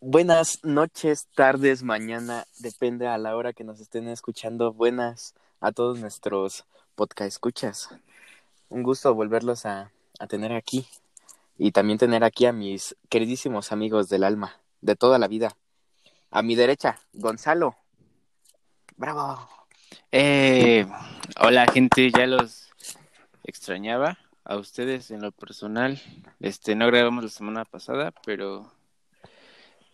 Buenas noches, tardes, mañana, depende a la hora que nos estén escuchando. Buenas a todos nuestros podcast escuchas. Un gusto volverlos a, a tener aquí y también tener aquí a mis queridísimos amigos del alma, de toda la vida. A mi derecha, Gonzalo. Bravo. Eh, hola gente, ya los extrañaba a ustedes en lo personal. Este, no grabamos la semana pasada, pero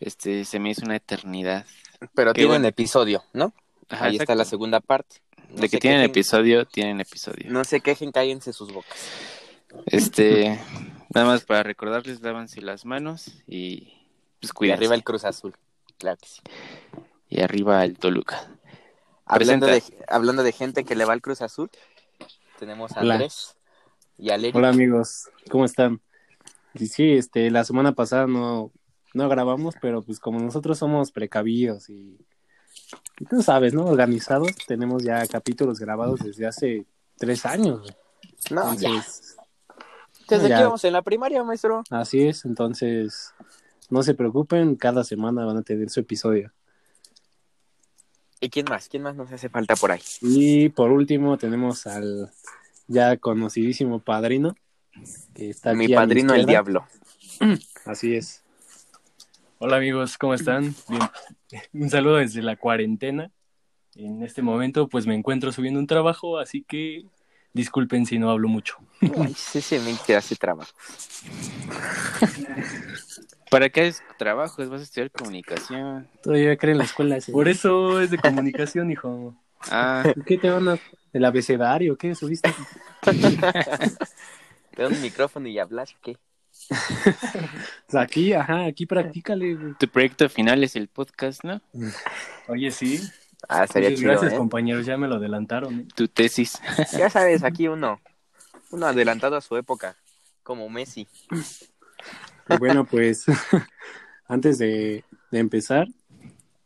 este se me hizo una eternidad. Pero tienen bueno. episodio, ¿no? Ajá, Ahí está la segunda parte. No De que tienen quejen- episodio, tienen episodio. No se quejen, cállense sus bocas. Este, nada más para recordarles, lávanse las manos y pues Y arriba el Cruz Azul. Claro que sí. Y arriba el Toluca. Hablando de, hablando de gente que le va al Cruz Azul, tenemos a Hola. Andrés y a Lery. Hola amigos, ¿cómo están? Sí, este, la semana pasada no, no grabamos, pero pues como nosotros somos precavidos y, y tú sabes, ¿no? Organizados, tenemos ya capítulos grabados desde hace tres años. No, ya. Entonces, Desde ya. que íbamos en la primaria, maestro. así es, entonces no se preocupen, cada semana van a tener su episodio. ¿Y quién más? ¿Quién más nos hace falta por ahí? Y por último tenemos al ya conocidísimo padrino, que está Mi aquí a padrino el diablo. Así es. Hola amigos, ¿cómo están? Bien. Un saludo desde la cuarentena. En este momento pues me encuentro subiendo un trabajo, así que disculpen si no hablo mucho. Ay, sí, sí, me que hace trabajo. ¿Para qué es trabajo? Vas a estudiar comunicación. Todavía creen en la escuela. Por eso es de comunicación, hijo. Ah, ¿Qué te van a... ¿El abecedario? ¿Qué subiste? Te dan un micrófono y hablas, ¿qué? Pues aquí, ajá, aquí practícale. güey. tu proyecto final es el podcast, ¿no? Oye, sí. Ah, sería Muchas chido, gracias, ¿eh? compañeros, ya me lo adelantaron. ¿eh? Tu tesis. Ya sabes, aquí uno. Uno adelantado a su época. Como Messi. Y bueno, pues antes de, de empezar,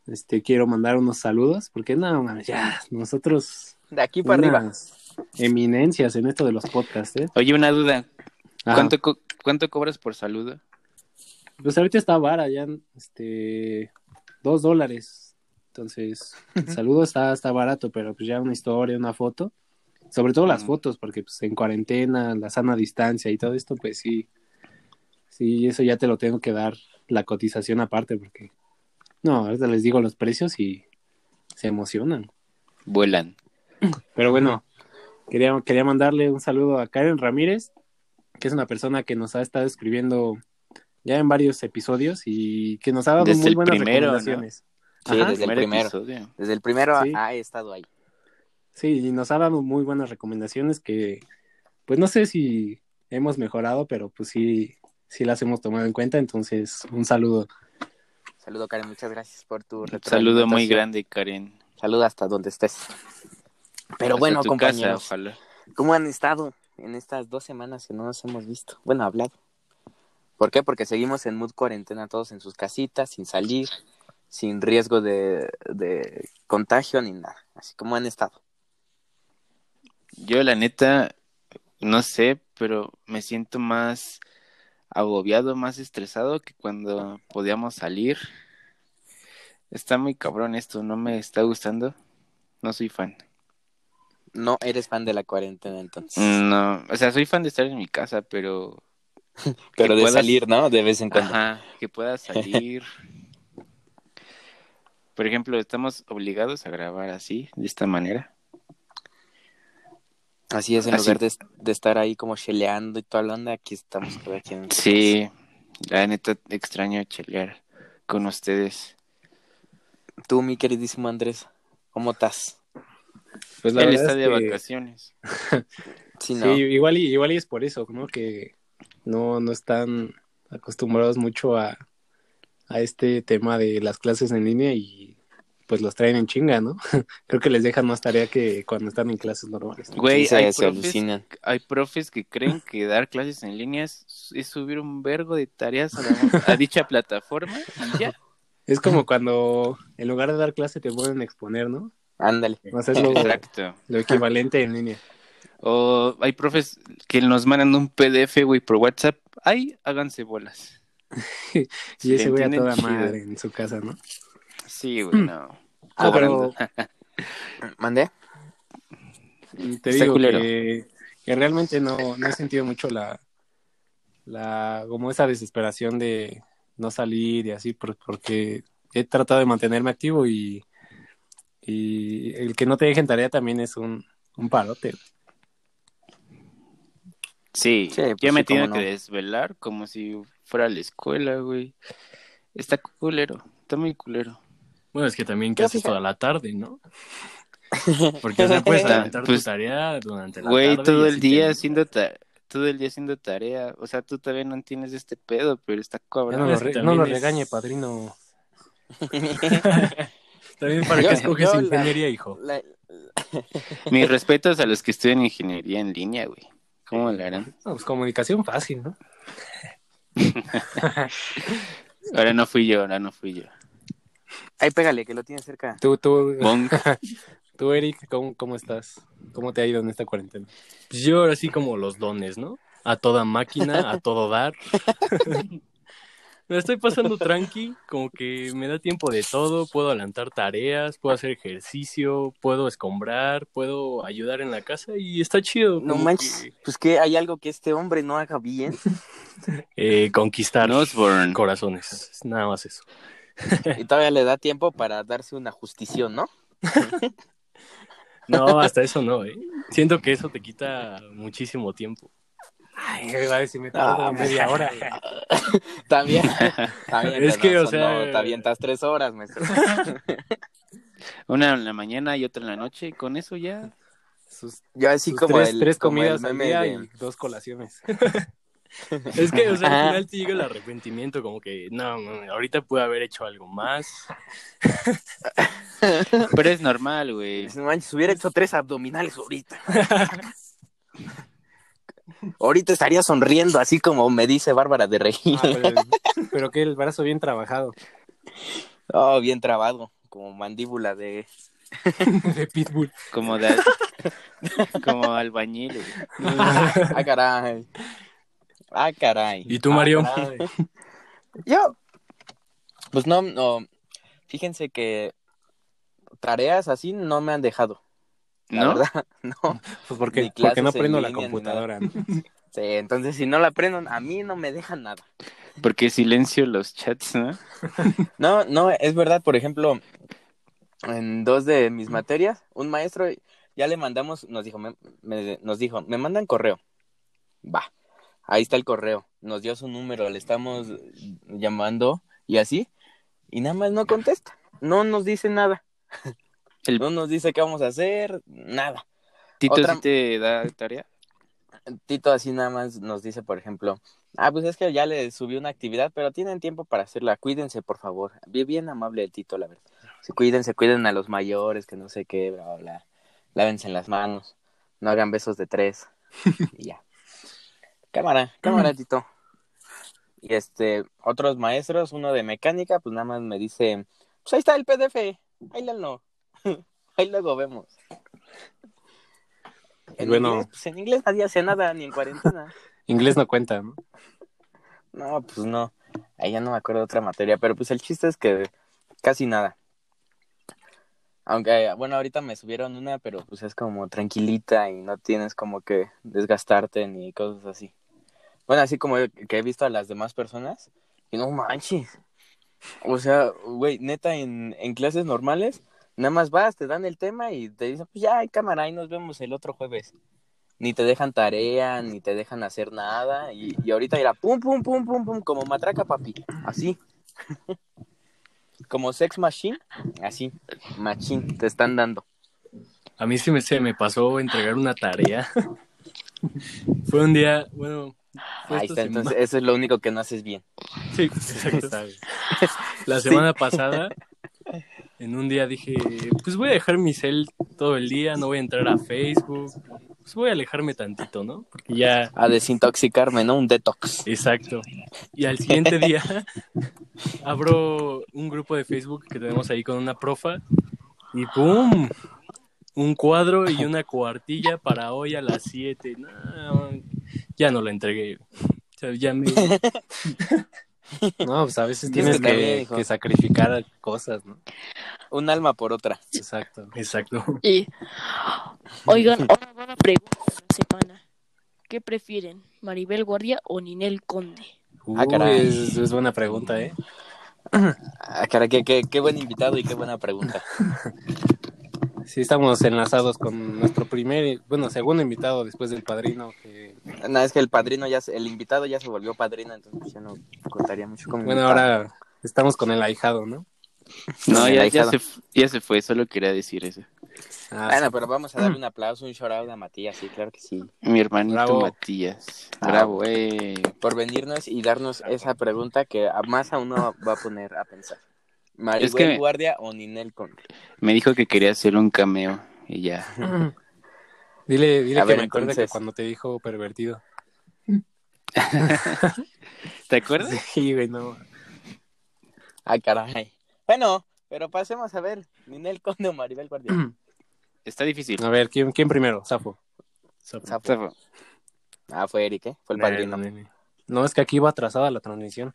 este quiero mandar unos saludos, porque no, ya, nosotros De aquí para arriba. eminencias en esto de los podcasts, ¿eh? Oye, una duda. Ajá. ¿Cuánto, co- ¿Cuánto cobras por saludo? Pues ahorita está vara, ya, este, dos dólares. Entonces, el saludo está, está barato, pero pues ya una historia, una foto. Sobre todo las Mm. fotos, porque pues en cuarentena, la sana distancia y todo esto, pues sí. Sí, eso ya te lo tengo que dar la cotización aparte, porque no, ahorita les digo los precios y se emocionan. Vuelan. Pero bueno, quería, quería mandarle un saludo a Karen Ramírez, que es una persona que nos ha estado escribiendo ya en varios episodios y que nos ha dado Desde muy el buenas primero, ¿no? recomendaciones. Sí, Ajá. desde el Primer primero. episodio. Desde el primero Sí. ha estado ahí. Sí, y nos ha dado muy buenas recomendaciones que, pues no sé si hemos mejorado, pero pues sí, sí las hemos tomado en cuenta. Entonces, un saludo. Saludo, Karen. Muchas gracias por tu saludo muy grande, Karen. Saludo hasta donde estés. Pero Hasta bueno, compañeros, casa, ojalá. ¿cómo han estado en estas dos semanas que no nos hemos visto? Bueno, hablado. ¿Por qué? Porque seguimos en mood cuarentena todos en sus casitas, sin salir, sin riesgo de, de contagio ni nada. Así como han estado. Yo, la neta, no sé, pero me siento más agobiado, más estresado que cuando podíamos salir. Está muy cabrón esto, no me está gustando. No soy fan. No eres fan de la cuarentena entonces. No, o sea, soy fan de estar en mi casa, pero Pero de puedas- salir, ¿no? De vez en cuando. Ajá, que pueda salir. Por ejemplo, estamos obligados a grabar así, de esta manera. Así es, en Así. lugar de, de estar ahí como cheleando y toda la onda, aquí estamos cada quien. Sí, la neta extraño chelear con ustedes. Tú, mi queridísimo Andrés, ¿cómo estás? Pues la Él verdad está es de que- vacaciones. Sí, Sí, no. igual y, igual y es por eso, ¿no? Que no, no están acostumbrados mucho a, a este tema de las clases en línea y pues los traen en chinga, ¿no? Creo que les dejan más tarea que cuando están en clases normales. Güey, hay, se profes, alucinan. hay profes que creen que dar clases en línea es, es subir un vergo de tareas a, la- a dicha plataforma y ya. Es como cuando en lugar de dar clase te ponen a exponer, ¿no? Ándale. O sea, es lo, Exacto. lo equivalente en línea. O hay profes que nos mandan un PDF, güey, por WhatsApp. Ay, háganse bolas. Y ese güey a toda chido. madre en su casa, ¿no? Sí, güey, no. Ah, Cobrando. ¿Mandé? Te Está digo culero. que, que realmente no, no he sentido mucho la, la, como esa desesperación de no salir y así, por- porque he tratado de mantenerme activo y, y el que no te dejen tarea también es un, un parote. Sí, Sí, pues yo me sí, tengo que no. desvelar como si fuera a la escuela, güey. Está culero, está muy culero. Bueno, es que también que haces toda la tarde, ¿no? Porque o sea, puedes aventar pues, tu tarea durante la Güey, tarde. y todo el así te- día haciendo ta- todo el día haciendo tarea. O sea, tú todavía no tienes este pedo, pero está cabrón. no, lo, es que re- también no lo es- regañe, padrino. También para Yo- que escoges yo la- ingeniería, hijo. La- Mis respetos a los que estudian ingeniería en línea, güey. ¿Cómo lo harán? No, pues comunicación fácil, ¿no? Ahora no fui yo, ahora no fui yo. Ay, pégale, que lo tienes cerca. Tú, tú, tú Eric, ¿cómo, ¿cómo estás? ¿Cómo te ha ido en esta cuarentena? Pues yo ahora sí como los dones, ¿no? A toda máquina, a todo dar. Me estoy pasando tranqui, como que me da tiempo de todo, puedo adelantar tareas, puedo hacer ejercicio, puedo escombrar, puedo ayudar en la casa y está chido. No manches, que, pues que hay algo que este hombre no haga bien. eh, conquistar Osborne. corazones, es nada más eso. Y todavía le da tiempo para darse una justición, ¿no? No, hasta eso no, ¿eh? Siento que eso te quita muchísimo tiempo. Ay, va a decir, me tardo Ah, media hora. También. también Es que, no, o sea- no, te avientas tres horas, maestro. Una en la mañana y otra en la noche, y con eso ya. Sus, Yo así sus como tres, el, tres como el comidas al día de- y dos colaciones. Es que, o sea, al final te llega el arrepentimiento, como que, no, no, ahorita pude haber hecho algo más. Pero es normal, güey. No manches, hubiera hecho tres abdominales ahorita. ahorita estaría sonriendo, así como me dice Bárbara de Regil. Ah, pero, pero que el brazo bien trabajado. Oh, bien trabado, como mandíbula de... De Pitbull. Como, de, como albañil, güey. ah, caray. Ah, caray. ¿Y tú, Mario? Ah. Yo, pues no, no, fíjense que tareas así no me han dejado. La ¿No? verdad, no. Pues porque, porque no clases en prendo la computadora. ¿no? Sí, entonces si no la aprendo, a mí no me dejan nada. Porque silencio los chats, ¿no? No, no, es verdad, por ejemplo, en dos de mis materias, un maestro ya le mandamos, nos dijo, me, me- nos dijo, me mandan correo. Va, ahí está el correo. Nos dio su número, le estamos llamando y así, y nada más no contesta. No nos dice nada. El- No nos dice qué vamos a hacer, nada. ¿Tito Otra- sí te da tarea? Tito así nada más nos dice, por ejemplo, ah, pues es que ya le subí una actividad, pero tienen tiempo para hacerla. Cuídense, por favor. Bien, bien amable el Tito, la verdad. Sí, cuídense, cuiden a los mayores, que no sé qué, bla, bla, bla. Lávense en las manos. No hagan besos de tres. y ya. Cámara, cámara, Tito. Y este, otros maestros, uno de mecánica, pues nada más me dice, pues ahí está el PDF, ahí léalo. ahí luego vemos. En Bueno. inglés, pues en inglés nadie hace nada, ni en cuarentena. Inglés no cuenta, ¿no? No, pues no. Ahí ya no me acuerdo de otra materia, pero pues el chiste es que casi nada. Aunque, bueno, ahorita me subieron una, pero pues es como tranquilita y no tienes como que desgastarte ni cosas así. Bueno, así como que he visto a las demás personas y no manches. O sea, güey, neta, en, en clases normales, nada más vas, te dan el tema y te dicen, pues ya, hay cámara, ahí nos vemos el otro jueves. Ni te dejan tarea, ni te dejan hacer nada. Y, y ahorita era pum, pum, pum, pum, pum, como matraca, papi. Así. como sex machine, así. Machine, te están dando. A mí sí me, se me pasó entregar una tarea. Fue un día, bueno. Fue Ahí está, entonces semana- eso es lo único que no haces bien. Sí, exacto. La semana pasada, en un día dije, pues voy a dejar mi cel todo el día, no voy a entrar a Facebook, pues voy a alejarme tantito, ¿no? Porque ya, A desintoxicarme, ¿no? Un detox. exacto. Y al siguiente día abro un grupo de Facebook que tenemos ahí con una profa y ¡pum! un cuadro y una cuartilla para hoy a las 7. No, ya no la entregué. O sea, ya me... No, pues a veces Es tienes que sacrificar cosas, ¿no? Un alma por otra. Exacto. Exacto. Y, oigan, una buena pregunta de la semana. ¿Qué prefieren, Maribel Guardia o Ninel Conde? Ah, caray. Es, es buena pregunta, ¿eh? Ah, cara, qué, qué, qué buen invitado y qué buena pregunta. Sí, estamos enlazados con nuestro primer, bueno, segundo invitado después del padrino. Que, No, es que el padrino ya, el invitado ya se volvió padrino, entonces ya no contaría mucho con bueno, invitado. ahora estamos con el ahijado, ¿no? No, ya, ya, se, ya se fue, solo quería decir eso. Ah, Bueno, sí. pero vamos a darle un aplauso, un shout out a Matías, sí, claro que sí. Mi hermanito Bravo. Matías. Ah. Bravo, eh. Por venirnos y darnos esa pregunta que a más a uno va a poner a pensar. ¿Maribel Es que- Guardia o Ninel Conde? Me dijo que quería hacer un cameo y ya. Dile, dile A que ver, me acuerde que cuando te dijo pervertido. ¿Te acuerdas? Sí, güey, no. Ay, caray. Bueno, pero pasemos a ver, Ninel Conde o Maribel Guardia. Está difícil. A ver, ¿quién, quién primero? Zafo. Zafo. Zafo. Ah, fue Eric, ¿eh? Fue el padrino. No, es que aquí va atrasada la transmisión.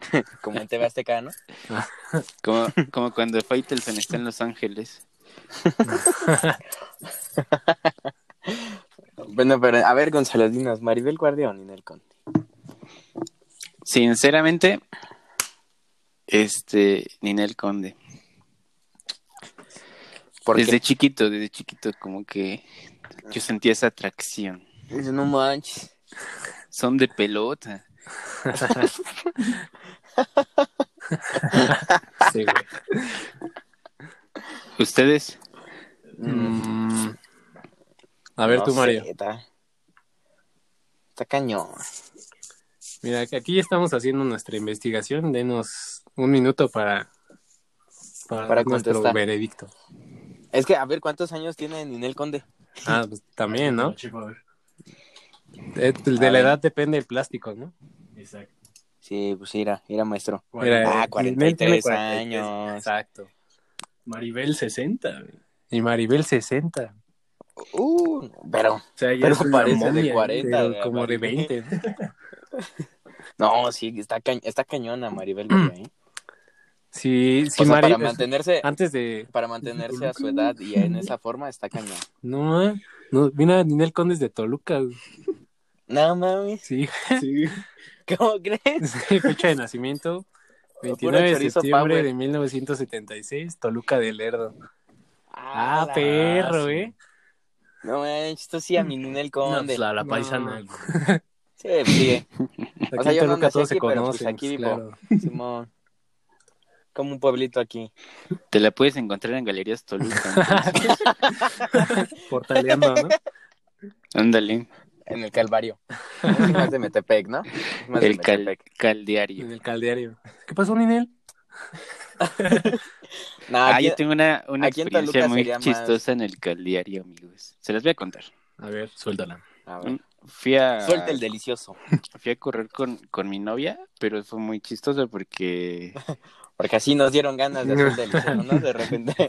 Como en TV Azteca, ¿no? Como, como cuando Faitelson está en Los Ángeles. Bueno, pero a ver, Gonzalo, dinos, ¿Maribel Guardia o Ninel Conde? Sinceramente, este, Ninel Conde. ¿Por desde qué? chiquito, desde chiquito, como que yo sentía esa atracción. Dice, no manches. Son de pelota. Sí, güey. ¿Ustedes? Mm. A ver No tú, sé, Mario. está... está cañón. Mira, que aquí estamos haciendo nuestra investigación. Denos un minuto para, para, nuestro contestar. veredicto. Es que, a ver, ¿cuántos años tiene Ninel Conde? Ah, pues también, ¿no? Ver. De, la ver. edad depende el plástico, ¿no? Exacto. Sí, pues irá, irá maestro. Mira, Ah, eh, 43 tiene 43, años. Exacto. Maribel 60. güey. Y Maribel 60. Uh, pero, O sea, ya pero parece de momia, 40. Pero de como de Maribel. 20. ¿no? No, sí, está, ca- está cañona Maribel ¿eh? Sí, sí, o sea, Mari- para mantenerse, Antes de. para mantenerse a su edad y en esa forma está cañón. No, eh, no, mira, Ninel Condes de Toluca. güey. No mames, Sí, Sí. ¿cómo crees? fecha de nacimiento. Puro 29 de septiembre power. de 1976, Toluca del Lerdo. Ah, la perro, sí. ¿eh? No manches, esto sí a mi Ninel No, Conde. pues la, la No. paisana. Sí, pues, sigue. Aquí O sea, yo no nací se aquí, pero, pues, conocen. aquí pues, vivo. claro. Simón. Como un pueblito aquí. Te la puedes encontrar en Galerías Toluca. Portaleando, ¿no? Ándale. En el Calvario. Es más de Metepec, ¿no? De El cal, Metepec. caldeario. En el caldeario. ¿Qué pasó, Ninel? No, Ah, aquí- yo tengo una, una experiencia muy más- chistosa en el caldeario, amigos. Se las voy a contar. A ver. Suéltala. A ver, Fui a, Suelta el delicioso. fui a correr con, con mi novia, pero fue muy chistoso porque... Porque así nos dieron ganas de hacer el delicioso, ¿no? De repente.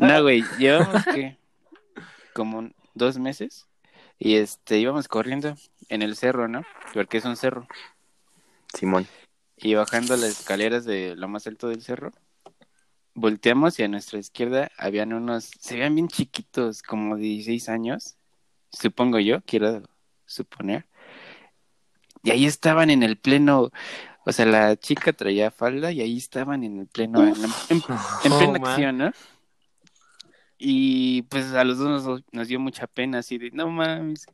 No, güey, llevamos que como dos meses y este íbamos corriendo en el cerro, ¿no? Porque es un cerro. Simón. Y bajando las escaleras de lo más alto del cerro, volteamos y a nuestra izquierda habían unos, se veían bien chiquitos, como de 16 años, supongo yo, quiero suponer. Y ahí estaban en el pleno, o sea, la chica traía falda y ahí estaban en el pleno, en, la- en- en Oh, plena man. acción, ¿no? Y pues a los dos nos, nos dio mucha pena, así de, no mames,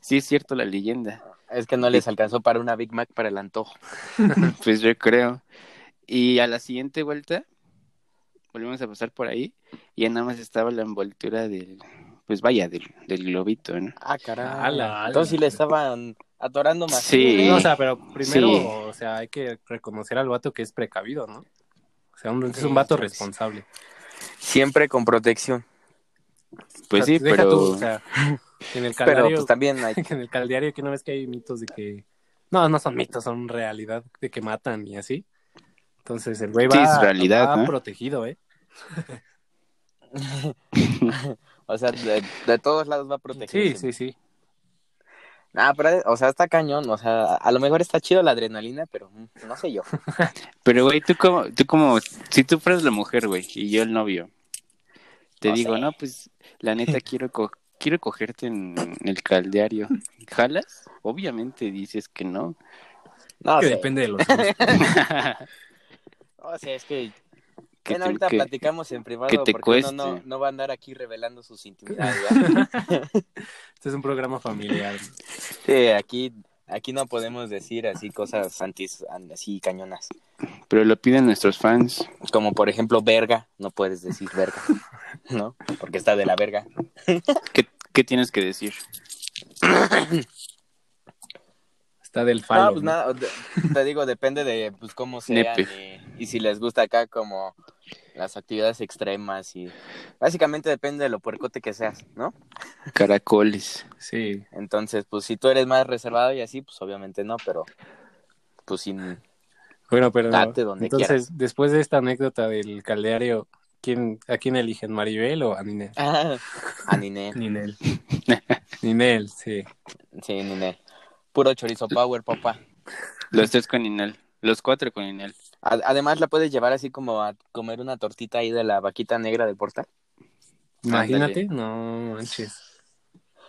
sí es cierto la leyenda. Es que no les alcanzó para una Big Mac para el antojo. Pues yo creo. Y a la siguiente vuelta, volvimos a pasar por ahí y ya nada más estaba la envoltura del, pues vaya, del, del globito, ¿no? Ah, caray. Ala, Entonces sí le estaban atorando más. Sí. No, o sea, pero primero, Sí. o sea, hay que reconocer al vato que es precavido, ¿no? O sea, un- es un vato responsable. Siempre con protección. Pues O sea, sí, pero... tú, o sea, en el Pero caldario, pues también hay... en el caldario que no ves que hay mitos de que no, no son mitos, son realidad de que matan y así. Entonces el güey Sí, va, es realidad, va ¿no? protegido, ¿eh? o sea, de, de todos lados va a proteger. Sí, sí, sí. Ah, pero, o sea, está cañón. O sea, a lo mejor está chido la adrenalina, pero no sé yo. Pero, güey, tú como, tú como, si tú fueras la mujer, güey, y yo el novio, te No digo, sé. no, pues, la neta quiero co- quiero cogerte en, el caldeario. ¿Jalas? Obviamente dices que no. No que sé. depende de los gustos. O sea, es que. Que bueno, te- ahorita que- platicamos en privado que te porque uno no, cueste. no va a andar aquí revelando sus intimidades. Este es un programa familiar. sí, aquí, aquí no podemos decir así cosas antis, así cañonas. Pero lo piden nuestros fans. Como por ejemplo, verga. No puedes decir verga. ¿No? Porque está de la verga. ¿Qué, qué tienes que decir? Está del falo. No, pues ¿no? nada, te, te digo, depende de pues cómo sean Nepe. y, y si les gusta acá como las actividades extremas y básicamente depende de lo puercote que seas, ¿no? Caracoles. Sí. Entonces, pues si tú eres más reservado y así, pues obviamente no, pero pues sin Bueno, pero Date donde entonces, quieras. después de esta anécdota del caldeario, ¿quién, ¿a quién eligen? ¿Maribel o a Ninel? ah, a Niné, Ninel. Ninel, sí. sí, Niné. Puro chorizo power, papá. Los tres con Inel. Los cuatro con Inel. Además la puedes llevar así como a comer una tortita ahí de la vaquita negra del portal. Imagínate, no manches.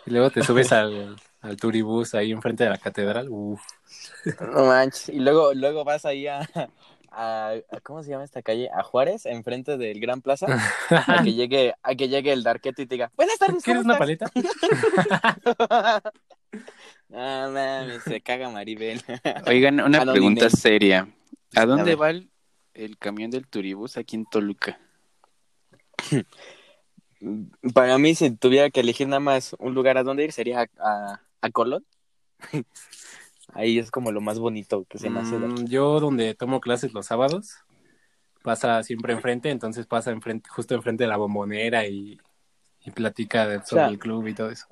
Y luego te subes al, al turibús ahí enfrente de la catedral. Uf. No manches. Y luego, luego vas ahí a, a, a- ¿cómo se llama esta calle? A Juárez, enfrente del Gran Plaza, a que llegue, a que llegue el darqueto y te diga, buenas tardes, ¿Quieres ¿cómo una estás?" paleta? Mames, se caga Maribel. Oigan, una no, pregunta seria. ¿A dónde va el, el camión del turibús aquí en Toluca? Para mí, si tuviera que elegir nada más un lugar a dónde ir, sería a, a, a Colón. Ahí es como lo más bonito que se me hace. Mm, yo donde tomo clases los sábados, pasa siempre enfrente, entonces pasa enfrente, justo enfrente de la bombonera y, y platica de- sobre sea, el club y todo eso.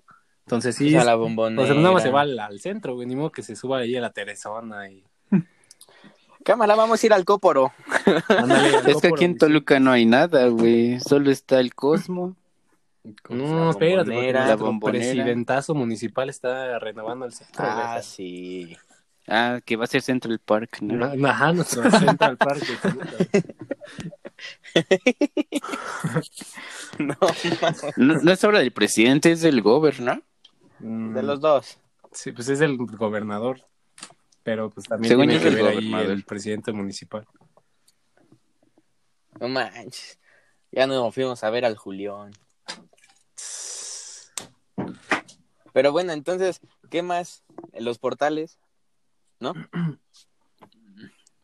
Entonces O sí, sea, es- la o bombonera. sea, nada más se va al, al centro, güey, ni modo que se suba ahí a la Teresona y... Cámara, vamos a ir al Cóporo. Ándale, al Es que aquí en Toluca no hay nada, güey. Solo está el Cosmo. No, La espérate, bombonera. presidentazo municipal está renovando el centro. Ah, güey. sí. Ah, que va a ser Central Park, ¿no? Na- Ajá, nuestro Central Park. No, No, no es obra del presidente, es del gobernador, Mm, de los dos. Sí, pues es el gobernador. Pero pues también Según tiene yo que es el ver ahí el presidente municipal. No manches. Ya nos fuimos a ver al Julián. Pero bueno, entonces, ¿qué más? Los portales.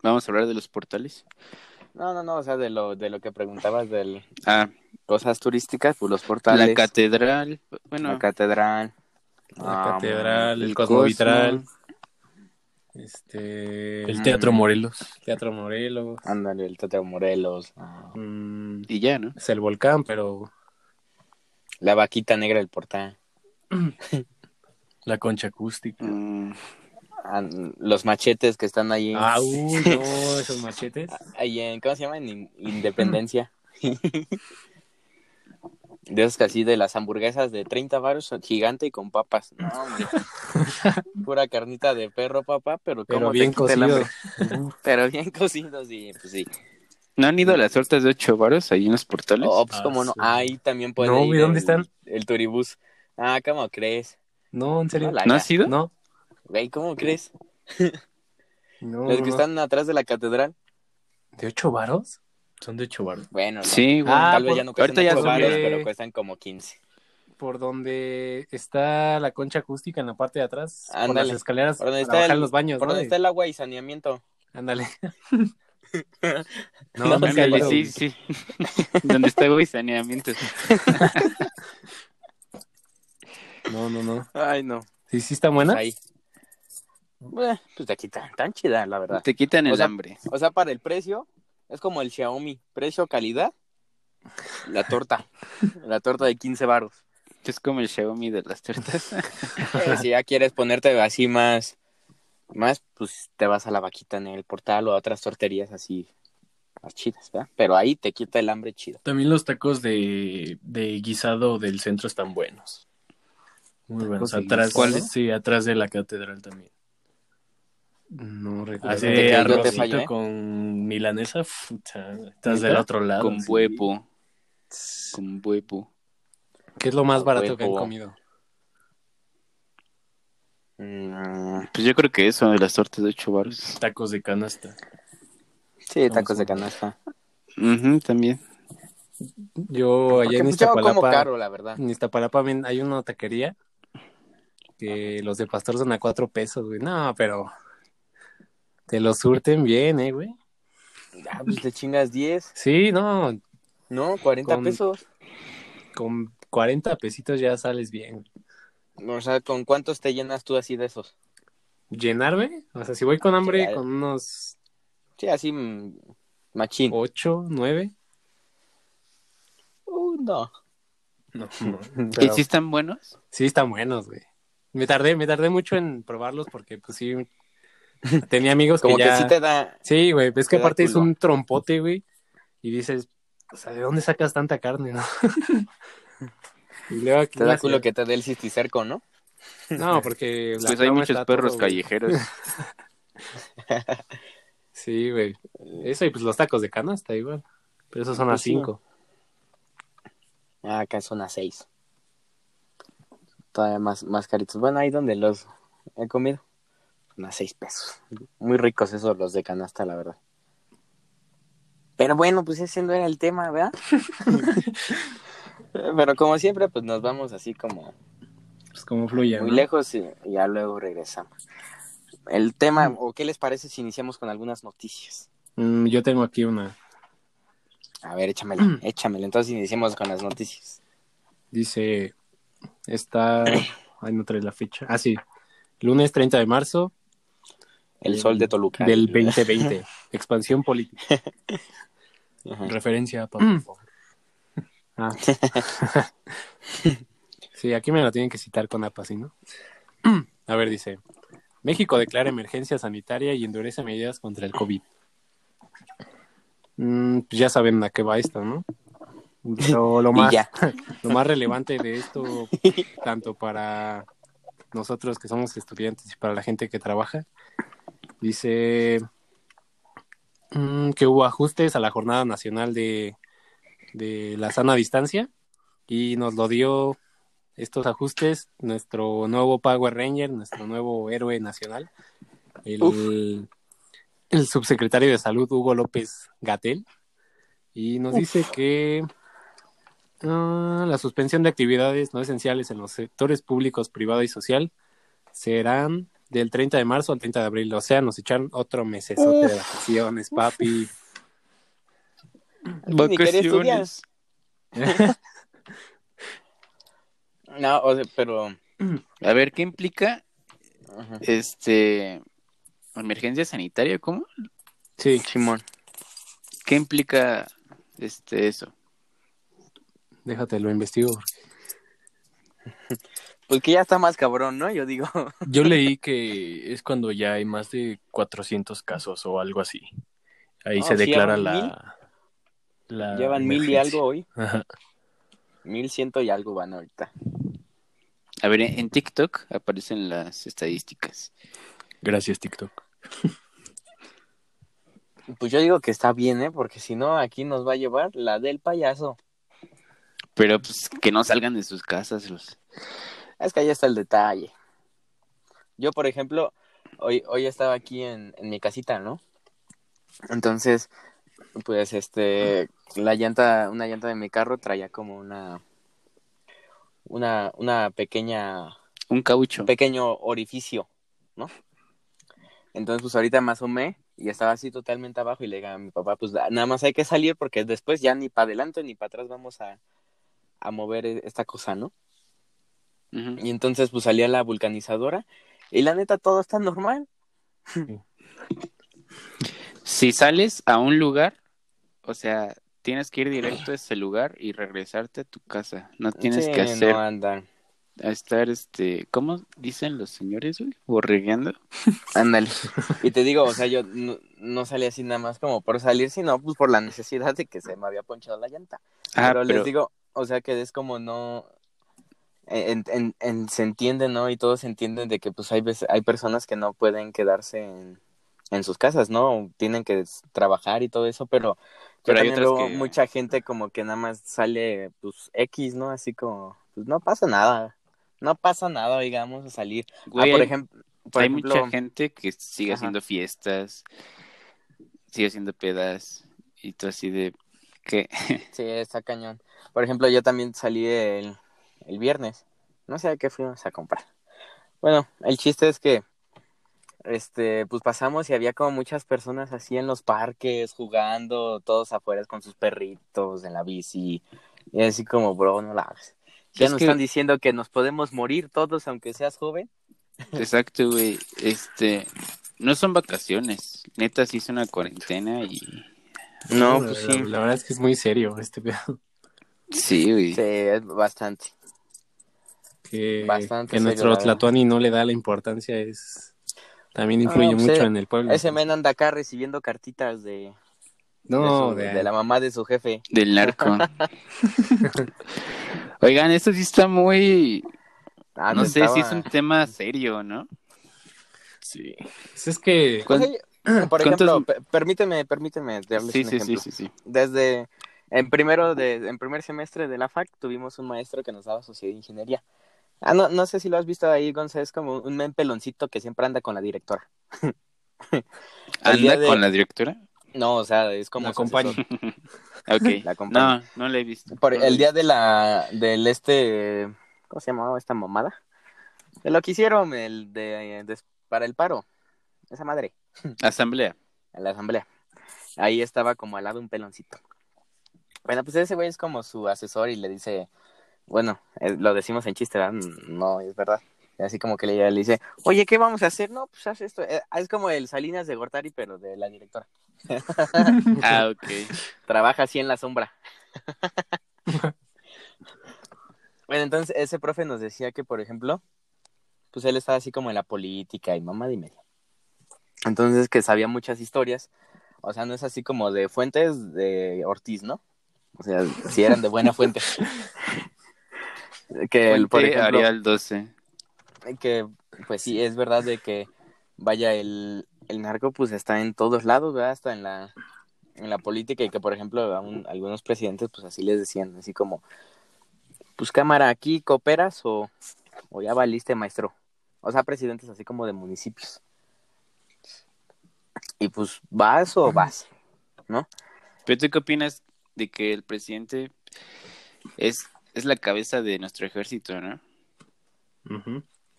Vamos a hablar de los portales. No, no, no, o sea, de lo, de lo que preguntabas de Ah, cosas turísticas, pues los portales. la catedral. Bueno, la catedral. La catedral, el, el cosmovitral, Cosmo. Este, El Teatro Morelos. Teatro Morelos, Ándale, el Teatro Morelos. ah, mm, Y ya, ¿no? es el volcán, pero La vaquita negra del portal. La concha acústica. Mm, los machetes que están ahí. ah, uy, no, esos machetes. Ahí en, ¿cómo se llama? En In- Independencia. De esos casi de las hamburguesas de 30 baros, gigante y con papas. No, hombre. Pura carnita de perro, papá, pero, Pero ¿cómo te bien cocido. Pero bien cocido, sí, pues sí. ¿No han ido a las tortas de ocho varos ahí en los portales? Oh, pues Ah, cómo no. sí. Ahí también puede No, ir ¿y dónde el- están? El turibús. Ah, ¿cómo crees? No, en serio. No, ¿No has ido? No, Güey, ¿cómo crees? no, Los que no. están atrás de la catedral. ¿De ocho varos? Son de ocho baros. Bueno, no. Sí, güey. Ah, tal vez por- ya no cuestan ahorita ya ocho varos, subió. pero cuestan como 15. Por donde está la concha acústica en la parte de atrás, por Ándale. las escaleras Por donde para está bajar el- los baños, Por ¿no? donde está el agua y saneamiento. Ándale. No, no, ido. sí, sí. Donde está güey saneamiento. No, no, no. Ay, no. Sí, sí está buena. Ahí. Eh, Pues de aquí tan, tan chida, la verdad. Te quitan el O sea, hambre. O sea, para el precio, es como el Xiaomi. Precio-calidad, la torta. La torta de 15 baros. Es como el Xiaomi de las tortas. Eh, si ya quieres ponerte así más, más, pues te vas a la vaquita en el portal o a otras torterías así más chidas, ¿verdad? Pero ahí te quita el hambre chido. También los tacos de, de guisado del centro están buenos. Muy buenos. Atrás, guisado? sí, atrás de la catedral también. No recuerdo. Que te arrocito fallo, con milanesa, puta, estás del otro lado. Con sí. huevo. Con huevo. ¿Qué es lo más barato que han comido? Mm, Pues yo creo que eso, de las tortas de ocho baros. Tacos de canasta. sí, tacos de canasta. También. Yo allá en pues, como Iztapalapa, caro, la verdad. en Iztapalapa hay una taquería que los de pastor son a cuatro pesos, güey. No, pero te lo surten bien, eh, güey. Ah, pues te chingas 10, Sí, no, ¿no? 40 Con- pesos. con 40 pesitos ya sales bien. O sea, ¿con cuántos te llenas tú así de esos? ¿Llenarme? O sea, si voy con hambre, Sí, con unos Sí, así mm, machín. 8, 9. Uh, no. No, no. ¿Y si están buenos? sí están buenos, güey. Me tardé, me tardé mucho en probarlos porque, pues sí, tenía amigos Como que que, ya... sí te da... Sí, güey, ves que aparte es un trompote, güey. Y dices, o sea, ¿de dónde sacas tanta carne, no? y luego aquí Te da la- culo que te dé el cisticerco, ¿no? No, porque... la Pues hay muchos perros todo, callejeros. Sí, güey. Eso y pues los tacos de canasta igual. Pero esos son a Pues sí. cinco. Ah, acá son a 6. Todavía más, más caritos. Bueno, ahí donde los he comido. A 6 pesos. Muy ricos esos los de canasta, la verdad. Pero bueno, pues ese no era el tema, ¿verdad? Pero como siempre, pues nos vamos así como Pues como fluye, muy ¿no? lejos y, ya luego regresamos. El tema, o qué les parece si iniciamos con algunas noticias. Mm, yo tengo aquí una. A ver, échamela, échamela. Entonces iniciemos con las noticias. Dice, está... Ay, no trae la fecha. Ah, sí. Lunes 30 de marzo El sol de Toluca. del 2020. Expansión política. Ajá. Referencia, papá, por favor. Ah. sí, aquí me lo tienen que citar con APA, ¿sí, no? A ver, dice, México declara emergencia sanitaria y endurece medidas contra el COVID. Mm, pues ya saben a qué va esto, ¿no? Pero lo Y más, ya. lo más relevante de esto, tanto para nosotros que somos estudiantes y para la gente que trabaja, dice mm, que hubo ajustes a la jornada nacional de, de la sana distancia y nos lo dio estos ajustes nuestro nuevo Power Ranger, nuestro nuevo héroe nacional, el, el subsecretario de salud Hugo López Gatel, y nos dice que ah, la suspensión de actividades no esenciales en los sectores públicos, privado y social serán del 30 de marzo al 30 de abril. O sea, nos echaron otro mesesote de vacaciones, papi. Estudiar. No, o sea, pero... A ver, ¿qué implica Ajá. este emergencia sanitaria? ¿Cómo? Sí, Simón. ¿Qué implica este eso? déjate, lo investigo. Pues que ya está más cabrón, ¿no? Yo digo. Yo leí que es cuando ya hay más de 400 casos o algo así. Ahí No, se sí, declara la, la Llevan mil y algo hoy. Ajá. Mil ciento y algo van ahorita. A ver, en TikTok aparecen las estadísticas. Gracias, TikTok. Pues yo digo que está bien, ¿eh? Porque si no, aquí nos va a llevar la del payaso. Pero pues que no salgan de sus casas los... Es que ahí está el detalle. Yo, por ejemplo, hoy, hoy estaba aquí en, en mi casita, ¿no? Entonces, pues, este, la llanta, una llanta de mi carro traía como una, una, una pequeña, Un caucho. un pequeño orificio, ¿no? Entonces, pues, ahorita me asomé y estaba así totalmente abajo y le dije a mi papá, pues, nada más hay que salir porque después ya ni para adelante ni para atrás vamos a, a mover esta cosa, ¿no? Y entonces pues salía la vulcanizadora y la neta todo está normal. Si sales a un lugar, o sea, tienes que ir directo a ese lugar y regresarte a tu casa. No tienes Sí, que hacer, no andan. a estar, este, ¿cómo dicen los señores, güey? Borregueando. Ándale. Y te digo, o sea, yo no, no salí así nada más como por salir, sino pues por la necesidad de que se me había ponchado la llanta. Ah, pero, pero, les digo, o sea que es como no en, en, en- se entiende, ¿no? Y todos entienden de que pues hay veces, hay personas que no pueden quedarse en, en sus casas, ¿no? Tienen que trabajar y todo eso, pero, Pero hay también otras luego que- mucha gente como que nada más sale pues X, ¿no? Así como pues no pasa nada. No pasa nada, digamos, a salir. güey, ah, por hay- ejemplo, por hay ejemplo, mucha gente que sigue Ajá. haciendo fiestas, sigue haciendo pedas, y tú así de, ¿qué? Sí, está cañón. Por ejemplo, yo también salí el, el viernes. No sé a qué fuimos a comprar. Bueno, el chiste es que, este, pues pasamos y había como muchas personas así en los parques jugando, todos afuera con sus perritos en la bici. Y así como, bro, no la hagas. Ya Es nos que- están diciendo que nos podemos morir todos aunque seas joven. Exacto, güey, este, no son vacaciones, neta sí es una cuarentena y... No, la- pues la, sí. la verdad es que es muy serio este pedo. Sí, güey. Sí, es bastante. Que, Bastante que serio, nuestro. Tlatuani no le da la importancia es también influye pues, mucho eh, en el pueblo. Ese men anda acá recibiendo cartitas de, no, de, su- de, de la mamá de su jefe. Del narco. Oigan, esto sí está muy... Ah, no te sé si es un tema serio, ¿no? sí. Pues es que por ¿Cuántos- ejemplo, pe- permíteme, permíteme darles Sí, un sí, sí, ejemplo. sí, sí. Desde en primero de, en primer semestre de la FAC tuvimos un maestro que nos daba sociedad de ingeniería. Ah, no, no sé si lo has visto ahí, González, es como un men peloncito que siempre anda con la directora. El día ¿Anda de- con la directora? No, o sea, es como La su acompaña. asesor. Ok. La no, no la he visto. Por el día de la del este ¿cómo se llamaba esta mamada? De lo que hicieron el de, de- para el paro. Esa madre. Asamblea. en la asamblea. Ahí estaba como al lado un peloncito. Bueno, pues ese güey es como su asesor y le dice, bueno, eh, lo decimos en chiste, ¿verdad? No, es verdad. Así como que le, le dice, oye, ¿qué vamos a hacer? No, pues haz esto. Eh, Es como el Salinas de Gortari, pero de la directora. Ah, ok. Trabaja así en la sombra. bueno, entonces ese profe nos decía que, por ejemplo, pues él estaba así como en la política y mamá de media. Entonces que sabía muchas historias. O sea, no es así como de fuentes de Ortiz, ¿no? O sea, si eran de buena fuente. Que, el, por Fuente ejemplo, Arial 12. que pues sí, es verdad de que, vaya, el, el narco pues está en todos lados, ¿verdad? Hasta en la, en la política y que, por ejemplo, a un- algunos presidentes pues así les decían, así como, pues cámara, aquí cooperas o, o ya valiste, maestro. O sea, presidentes así como de municipios. Y pues, ¿vas o vas? ¿Pero tú qué opinas de que el presidente es, es la cabeza de nuestro ejército, ¿no?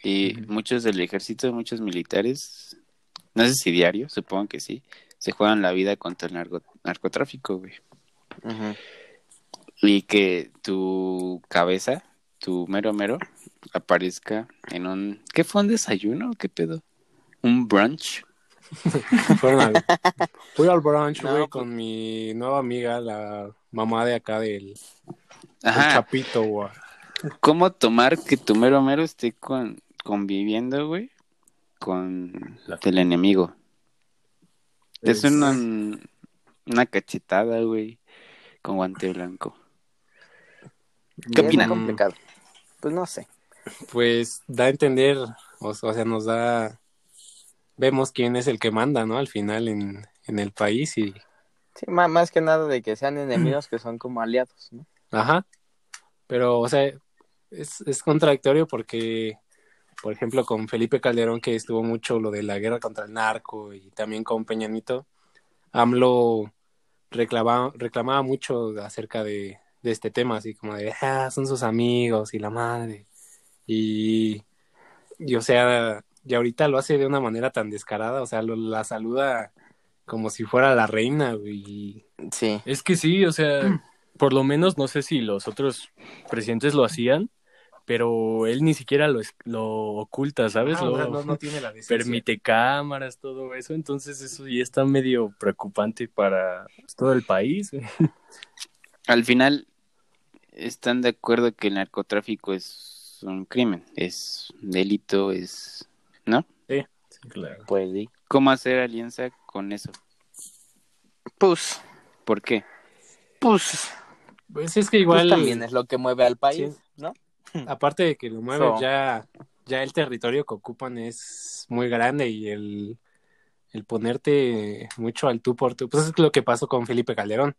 Y muchos del ejército, muchos militares, no sé si diario, supongo que sí, se juegan la vida contra el narco- narcotráfico, güey. Y que tu cabeza, tu mero mero, aparezca en un... ¿Qué fue un desayuno? ¿Qué pedo? ¿Un brunch? Fueron al- fui al brunch, No, güey, pues- con mi nueva amiga, la mamá de acá del, del Ajá. Chapito, güey. ¿Cómo tomar que tu mero mero esté con, conviviendo, güey, con La- el enemigo? Es Es- una, una cachetada, güey, con guante blanco. ¿Qué Es opinan? complicado. Pues no sé. Pues da a entender, o, o sea, nos da, vemos quién es el que manda, ¿no? Al final en, en el país y, Sí, má- más que nada de que sean enemigos que son como aliados, ¿no? ajá, pero, o sea, es, es contradictorio porque, por ejemplo, con Felipe Calderón, que estuvo mucho lo de la guerra contra el narco y también con Peña Nieto, AMLO reclamaba, reclamaba mucho acerca de, de este tema, así como de, ah, son sus amigos y la madre. Y, y o sea, y ahorita lo hace de una manera tan descarada, o sea, lo- la saluda como si fuera la reina, güey. Sí. Es que sí, o sea, por lo menos no sé si los otros presidentes lo hacían, pero él ni siquiera lo, lo oculta, ¿sabes? Ah, Lo no, no tiene la decencia. permite cámaras, todo eso, entonces eso ya está medio preocupante para pues, todo el país. Al final, ¿están de acuerdo que el narcotráfico es un crimen? Es un delito, es... ¿No? Sí, claro. Pues sí. ¿Cómo hacer alianza con eso? Pues, ¿Por qué? pues, Pues es que pues igual, también es lo que mueve al país, Sí. ¿no? aparte de que lo mueven, So. ya, ya el territorio que ocupan es muy grande y el, el ponerte mucho al tú por tú, pues es lo que pasó con Felipe Calderón.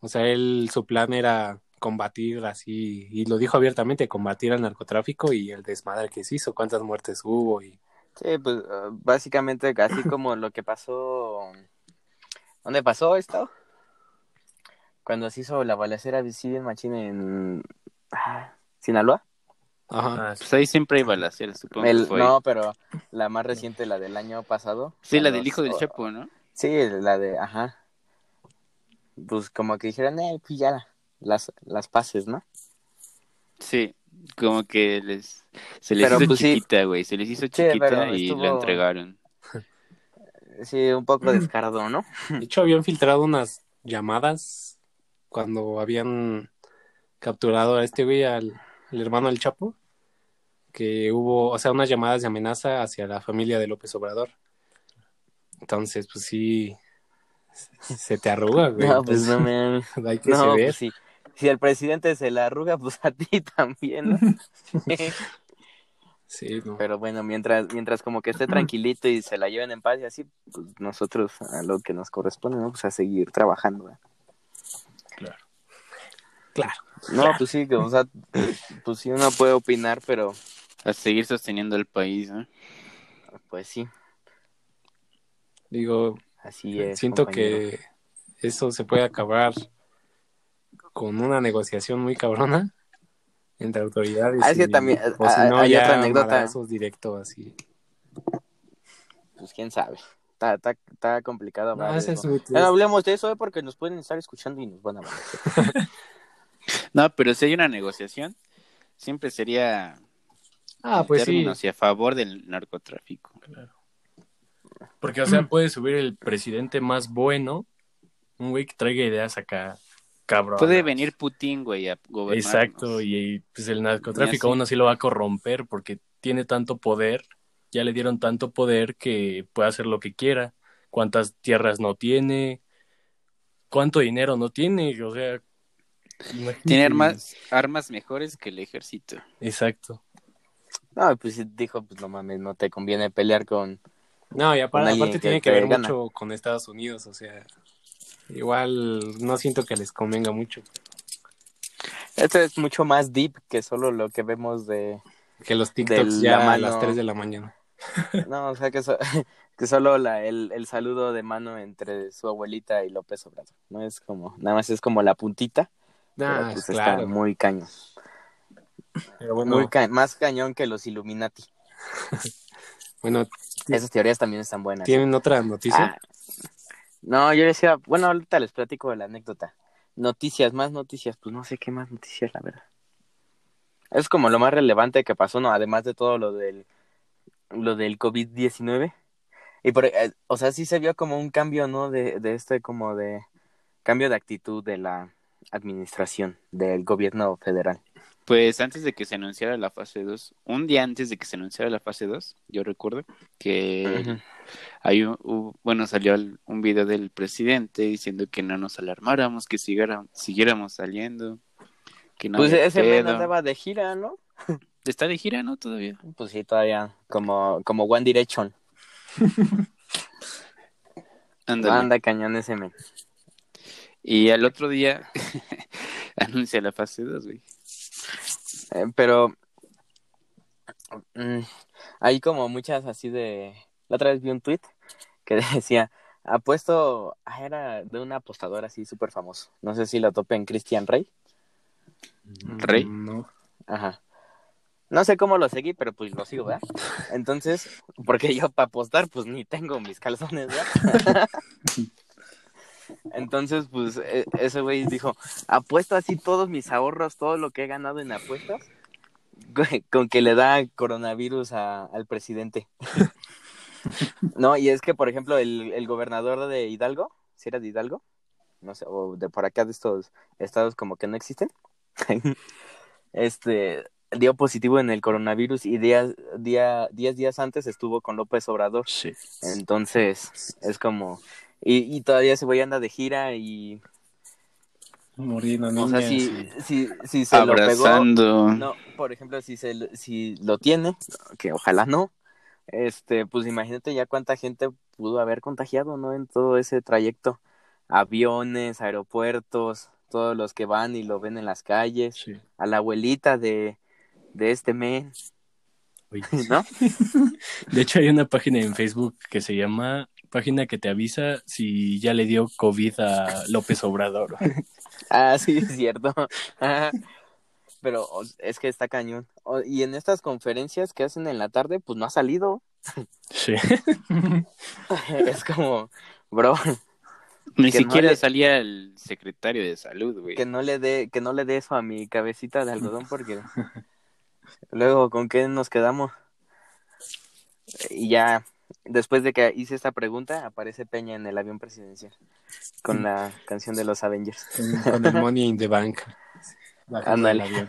O sea, él, su plan era combatir así, y lo dijo abiertamente, combatir al narcotráfico y el desmadre que se hizo, cuántas muertes hubo y... Sí, pues ah, básicamente así como lo que pasó. ¿Dónde pasó esto? Cuando se hizo la balacera bien machín en ah, Sinaloa. Ajá. Ah, Pues ahí siempre hay balaceras, supongo. que El- fue. no, pero la más reciente, la del año pasado. sí, la del hijo del Chapo, ¿no? Sí, la de, ajá. Pues como que dijeron, eh, pues ya, las, las pases, ¿no? Sí, como que les se les Pero, hizo pues, chiquita, güey. Se les hizo chiquita y estuvo- la entregaron. Sí, un poco descarado, ¿no? De hecho, habían filtrado unas llamadas cuando habían capturado a este güey, al, al hermano del Chapo, que hubo, o sea, unas llamadas de amenaza hacia la familia de López Obrador. Entonces, pues sí, se te arruga, güey. No, pues no me... hay que No, saber. pues sí. Si el presidente se la arruga, pues a ti también, ¿no? Sí, no. Pero bueno, mientras, mientras como que esté tranquilito y se la lleven en paz y así, pues nosotros a lo que nos corresponde, ¿no? Pues a seguir trabajando, ¿verdad? Claro. No, pues sí, que, o sea, pues sí uno puede opinar, pero A seguir sosteniendo el país, ¿no? pues sí, Digo, así es. siento compañero. que eso se puede acabar con una negociación muy cabrona entre autoridades. Ah, es que y- también, o si ah, no, hay ya otra anécdota. directos así. Pues quién sabe. Está, está, está complicado No, hablar de ese eso. es muy Ya no hablemos de eso, ¿eh? porque nos pueden estar escuchando y nos van a ver. No, pero si hay una negociación, siempre sería Ah, pues sí. términos y a favor del narcotráfico. Porque, o sea, puede subir el presidente más bueno, un güey que traiga ideas acá, cabrón. Puede venir Putin, güey, a gobernar. Exacto, y, y, pues el narcotráfico Y así. uno sí lo va a corromper porque tiene tanto poder, ya le dieron tanto poder que puede hacer lo que quiera. Cuántas tierras no tiene, cuánto dinero no tiene, o sea. imagínate. Tiene armas, armas mejores que el ejército. Exacto. No, pues dijo, pues no mames, no te conviene pelear con... No, y aparte, aparte que tiene que ver gana. mucho con Estados Unidos, o sea, igual no siento que les convenga mucho. Esto es mucho más deep que solo lo que vemos de... Que los TikToks ya a las 3 de la mañana. No, o sea, que, so- que solo la, el, el saludo de mano entre su abuelita y López Obrador. No es como, nada más es como la puntita, Ah, pues claro. está muy cañón. Pero bueno, Muy ca- más cañón que los Illuminati. bueno, Esas teorías también están buenas. ¿tienen otra noticia? Ah, no, yo decía, bueno, ahorita les platico de la anécdota. Noticias, más noticias, pues no sé qué más noticias, la verdad. Es como lo más relevante que pasó, ¿no? Además de todo lo del, lo del COVID-19. Y por, eh, o sea, sí se vio como un cambio, ¿no? De, de este, como de cambio de actitud de la administración del gobierno federal. Pues antes de que se anunciara la fase 2, un día antes de que se anunciara la fase 2, yo recuerdo que hay un, hu- bueno, salió un video del presidente diciendo que no nos alarmáramos, que siguiera- siguiéramos saliendo, que no Pues ese pedo. andaba de gira, ¿no? Está de gira, ¿no? Todavía. Pues sí, todavía, como, como One Direction. Ándale. Anda cañón ese men. Y al otro día anuncia la fase 2, güey. Eh, pero mm, hay como muchas así de... La otra vez vi un tweet que decía, apuesto, era de un apostador así súper famoso. No sé si lo topen Christian Rey. Rey. Mm, No. Ajá. No sé cómo lo seguí, pero pues lo sigo, ¿verdad? Entonces, porque yo para apostar, pues ni tengo mis calzones, ¿verdad? Entonces, pues e- ese güey dijo, apuesto así todos mis ahorros, todo lo que he ganado en apuestas, con que le da coronavirus a- al presidente. No, y es que, por ejemplo, el, el gobernador de Hidalgo, si era de Hidalgo, no sé, o de por acá de estos estados como que no existen, este, dio positivo en el coronavirus y días, día, diez días antes estuvo con López Obrador. Sí. Entonces, es como Y, y todavía ese güey anda de gira y... Muriendo O sea, si, si, si se lo pegó... Abrazando. No, por ejemplo, si, se, lo- si lo tiene, que ojalá no, este, pues imagínate ya cuánta gente pudo haber contagiado, ¿no? En todo ese trayecto. Aviones, aeropuertos, todos los que van y lo ven en las calles. Sí. A la abuelita de, de este Oye, ¿no? De hecho, hay una página en Facebook que se llama Página que te avisa si ya le dio COVID a López Obrador. Ah, sí, es cierto. Ajá. Pero es que está cañón. Y en estas conferencias que hacen en la tarde, pues no ha salido. Sí. Es como, bro, Ni no siquiera le- salía el secretario de salud, güey. que no le dé, que no le dé eso a mi cabecita de algodón porque luego con qué nos quedamos. Y ya después de que hice esta pregunta, aparece Peña en el avión presidencial con la canción de los Avengers. con, el money in the bank. Ándale. avión.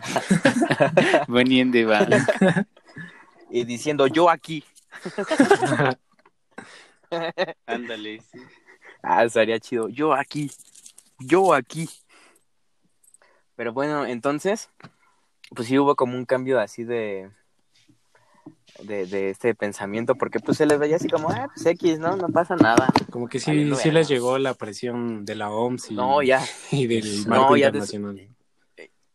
Venían de van. Y diciendo yo aquí. Ándale. sí. Ah, estaría chido. Yo aquí. Yo aquí. Pero bueno, entonces, pues sí hubo como un cambio así de, de, de este pensamiento, porque pues se les veía así como, ah, pues X, ¿no? No pasa nada. Como que sí, sí les llegó la presión de la OMS y, No, ya, y del No, marco ya des- internacional.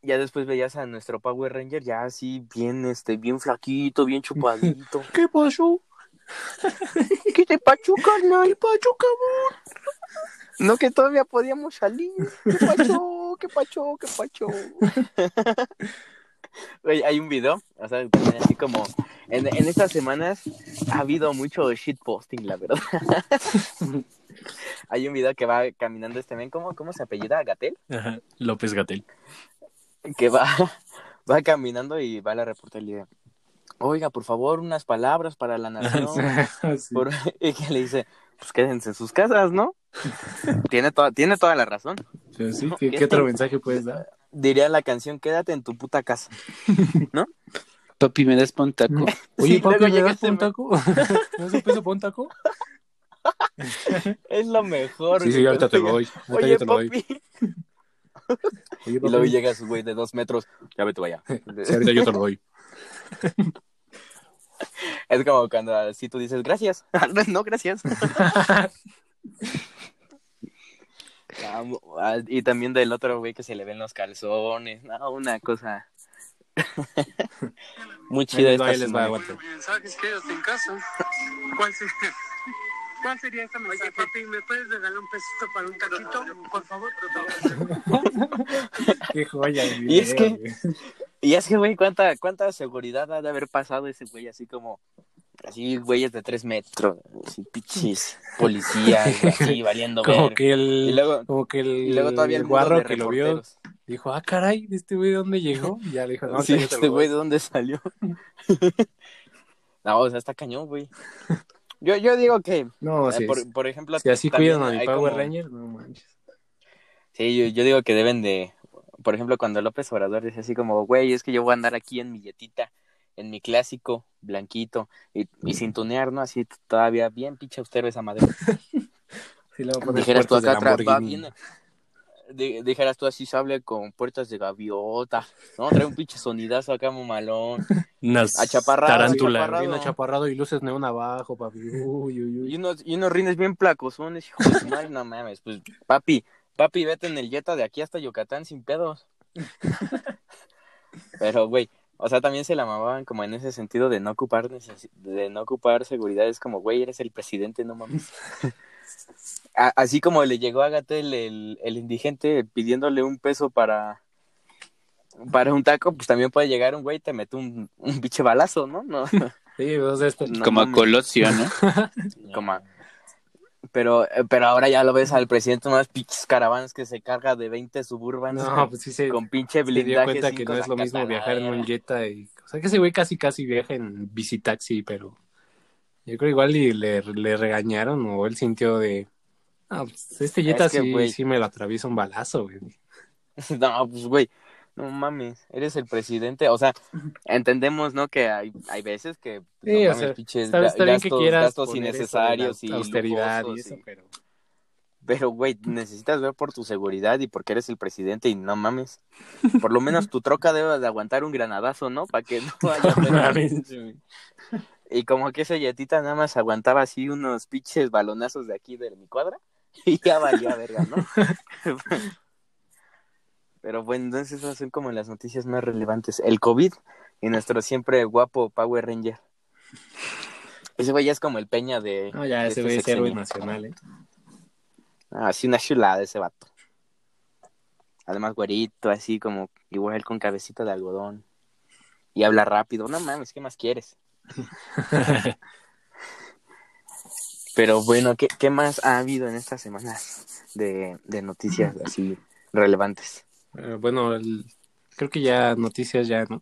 ya después veías a nuestro Power Ranger ya así bien, este, bien flaquito, bien chupadito. ¿Qué pasó? ¿Qué te pacho, carnal? ¿Qué pacho, cabrón? No que todavía podíamos salir. ¿Qué pacho? ¿Qué pacho? ¿Qué pacho? Güey, hay un video, o sea, también así como en, en estas semanas ha habido mucho shitposting, la verdad. hay un video que va caminando este men, ¿cómo, cómo se apellida? ¿Gatel? Ajá, López Gatel. que va, va caminando y va a la dice, oiga, por favor, unas palabras para la nación. Sí. Por- y que le dice, pues quédense en sus casas, ¿no? tiene, toda, tiene toda la razón. Pero sí, ¿qué, qué otro mensaje puedes dar? Diría la canción, quédate en tu puta casa. Papi, ¿me das pa' un taco? Oye, Sí, papi, ¿me das pa' un taco? ¿Me das un peso pa' un taco? Es lo mejor. Sí, sí, güey. ahorita te lo doy. Ahorita Oye, yo te lo doy. papi. Oye, Y luego llega su güey de dos metros. Ya vete vaya. Sí, ahorita yo te lo doy. Es como cuando así tú dices, gracias. no, gracias. Ah, y también del otro güey que se le ven los calzones. No, una cosa muy chida esta les va, mensajes quédate en casa. ¿Cuál sería? ¿Cuál sería este mensaje? Oye, papi, ¿me puedes regalar un pesito para un taquito? Por favor, Qué joya. Y es que- güey. Y es que, güey, ¿cuánta, cuánta seguridad ha de haber pasado ese güey así como... Así, güeyes de tres metros, así, pichis, policías, así, valiendo Como ver. que el, Y luego, como que el, y luego todavía el guarro de que lo vio dijo, ah, caray, ¿este güey de dónde llegó? Y ya le dijo, no, sí, este güey. ¿de dónde salió? no, o sea, está cañón, güey. Yo, yo digo que, No, eh, si, por, por ejemplo... si así cuidan a mi Power como- Ranger, no manches. Sí, yo, yo digo que deben de... Por ejemplo, cuando López Obrador dice así como, güey, es que yo voy a andar aquí en mi yetita, en mi clásico, blanquito, y, y sin tunear, ¿no? Así todavía bien pinche austero esa madre. Sí, le voy a poner Dijeras tú acá atrás, va bien... dijeras tú así, sable con puertas de gaviota, ¿no? Trae un pinche sonidazo acá, mamalón. Unas Achaparrado, tarántula. achaparrado. Bien achaparrado y luces neón abajo, papi. Uy, uy, uy. Y unos, y unos rines bien placosones, hijo de su madre, no mames. Pues, papi, papi, vete en el Jetta de aquí hasta Yucatán sin pedos. Pero, güey, o sea, también se la mamaban como en ese sentido de no ocupar de no ocupar seguridad. Es como, güey, eres el presidente, no mames. Así como le llegó a Gatel el, el indigente pidiéndole un peso para para un taco, pues también puede llegar un güey y te mete un, un pinche balazo, ¿no? No, Sí, no Como a. Colosio, ¿no? como a- pero eh, pero ahora ya lo ves al presidente unas pinches caravanas que se carga de 20 suburbans No, pues sí se, con pinche se dio blindaje cuenta que no es lo mismo viajar en un. Jetta y... O sea, que ese güey casi casi viaja en bicitaxi, pero... Yo creo igual y le, le regañaron o él sintió de... Ah, pues este Jetta Es que, sí, güey. sí me lo atraviesa un balazo, güey. No, pues güey, no mames, eres el presidente, o sea, entendemos, ¿no? Que hay, hay veces que pues, Sí, no o mames, sea, pinches Está, ga- está bien que gastos, innecesarios y austeridad y eso, y- pero... Pero, güey, necesitas ver por tu seguridad y porque eres el presidente y no mames. Por lo menos tu troca debe de aguantar un granadazo, ¿no? Para que no haya pedo. Y como que ese yetita nada más aguantaba así unos pinches balonazos de aquí de mi cuadra y ya valía verga, ¿no? Pero bueno, entonces esas son como las noticias más relevantes. El COVID y nuestro siempre guapo Power Ranger. Ese güey ya es como el peña de... No, ya de ese este güey es héroe nacional, ¿eh? Ah, Así una chulada ese vato. Además, güerito, así como igual con cabecita de algodón. Y habla rápido. No mames, ¿qué más quieres? Pero bueno, ¿qué, qué más ha habido en estas semanas de, de noticias así relevantes? Eh, bueno, el- creo que ya noticias ya, ¿no?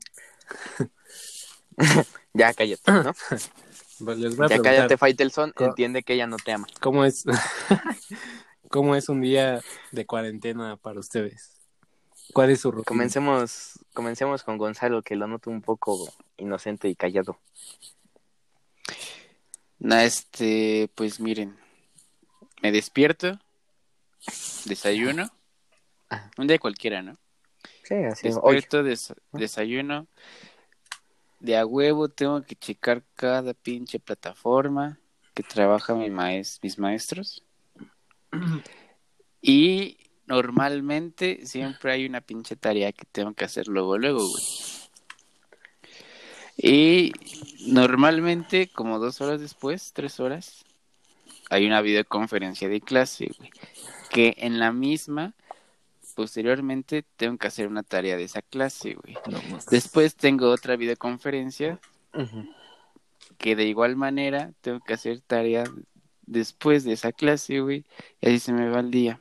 Ya cállate, ¿no? Les voy a Ya preguntar cállate, Faitelson. Entiende que ella no te ama. cómo es cómo es un día de cuarentena para ustedes. ¿Cuál es su rutina? Comencemos, comencemos con Gonzalo, que lo noto un poco inocente y callado. No, este, pues miren, me despierto, desayuno, Un día cualquiera, ¿no? Sí, así Hoy. Despierto, des- desayuno, de a huevo tengo que checar cada pinche plataforma que trabaja mi maes- mis maestros. Y normalmente siempre hay una pinche tarea que tengo que hacer luego, luego, güey. Y normalmente, como dos horas después, tres horas, hay una videoconferencia de clase, güey. Que en la misma, posteriormente, tengo que hacer una tarea de esa clase, güey. No, no. Después tengo otra videoconferencia que de igual manera tengo que hacer tarea después de esa clase, güey. Y así se me va el día.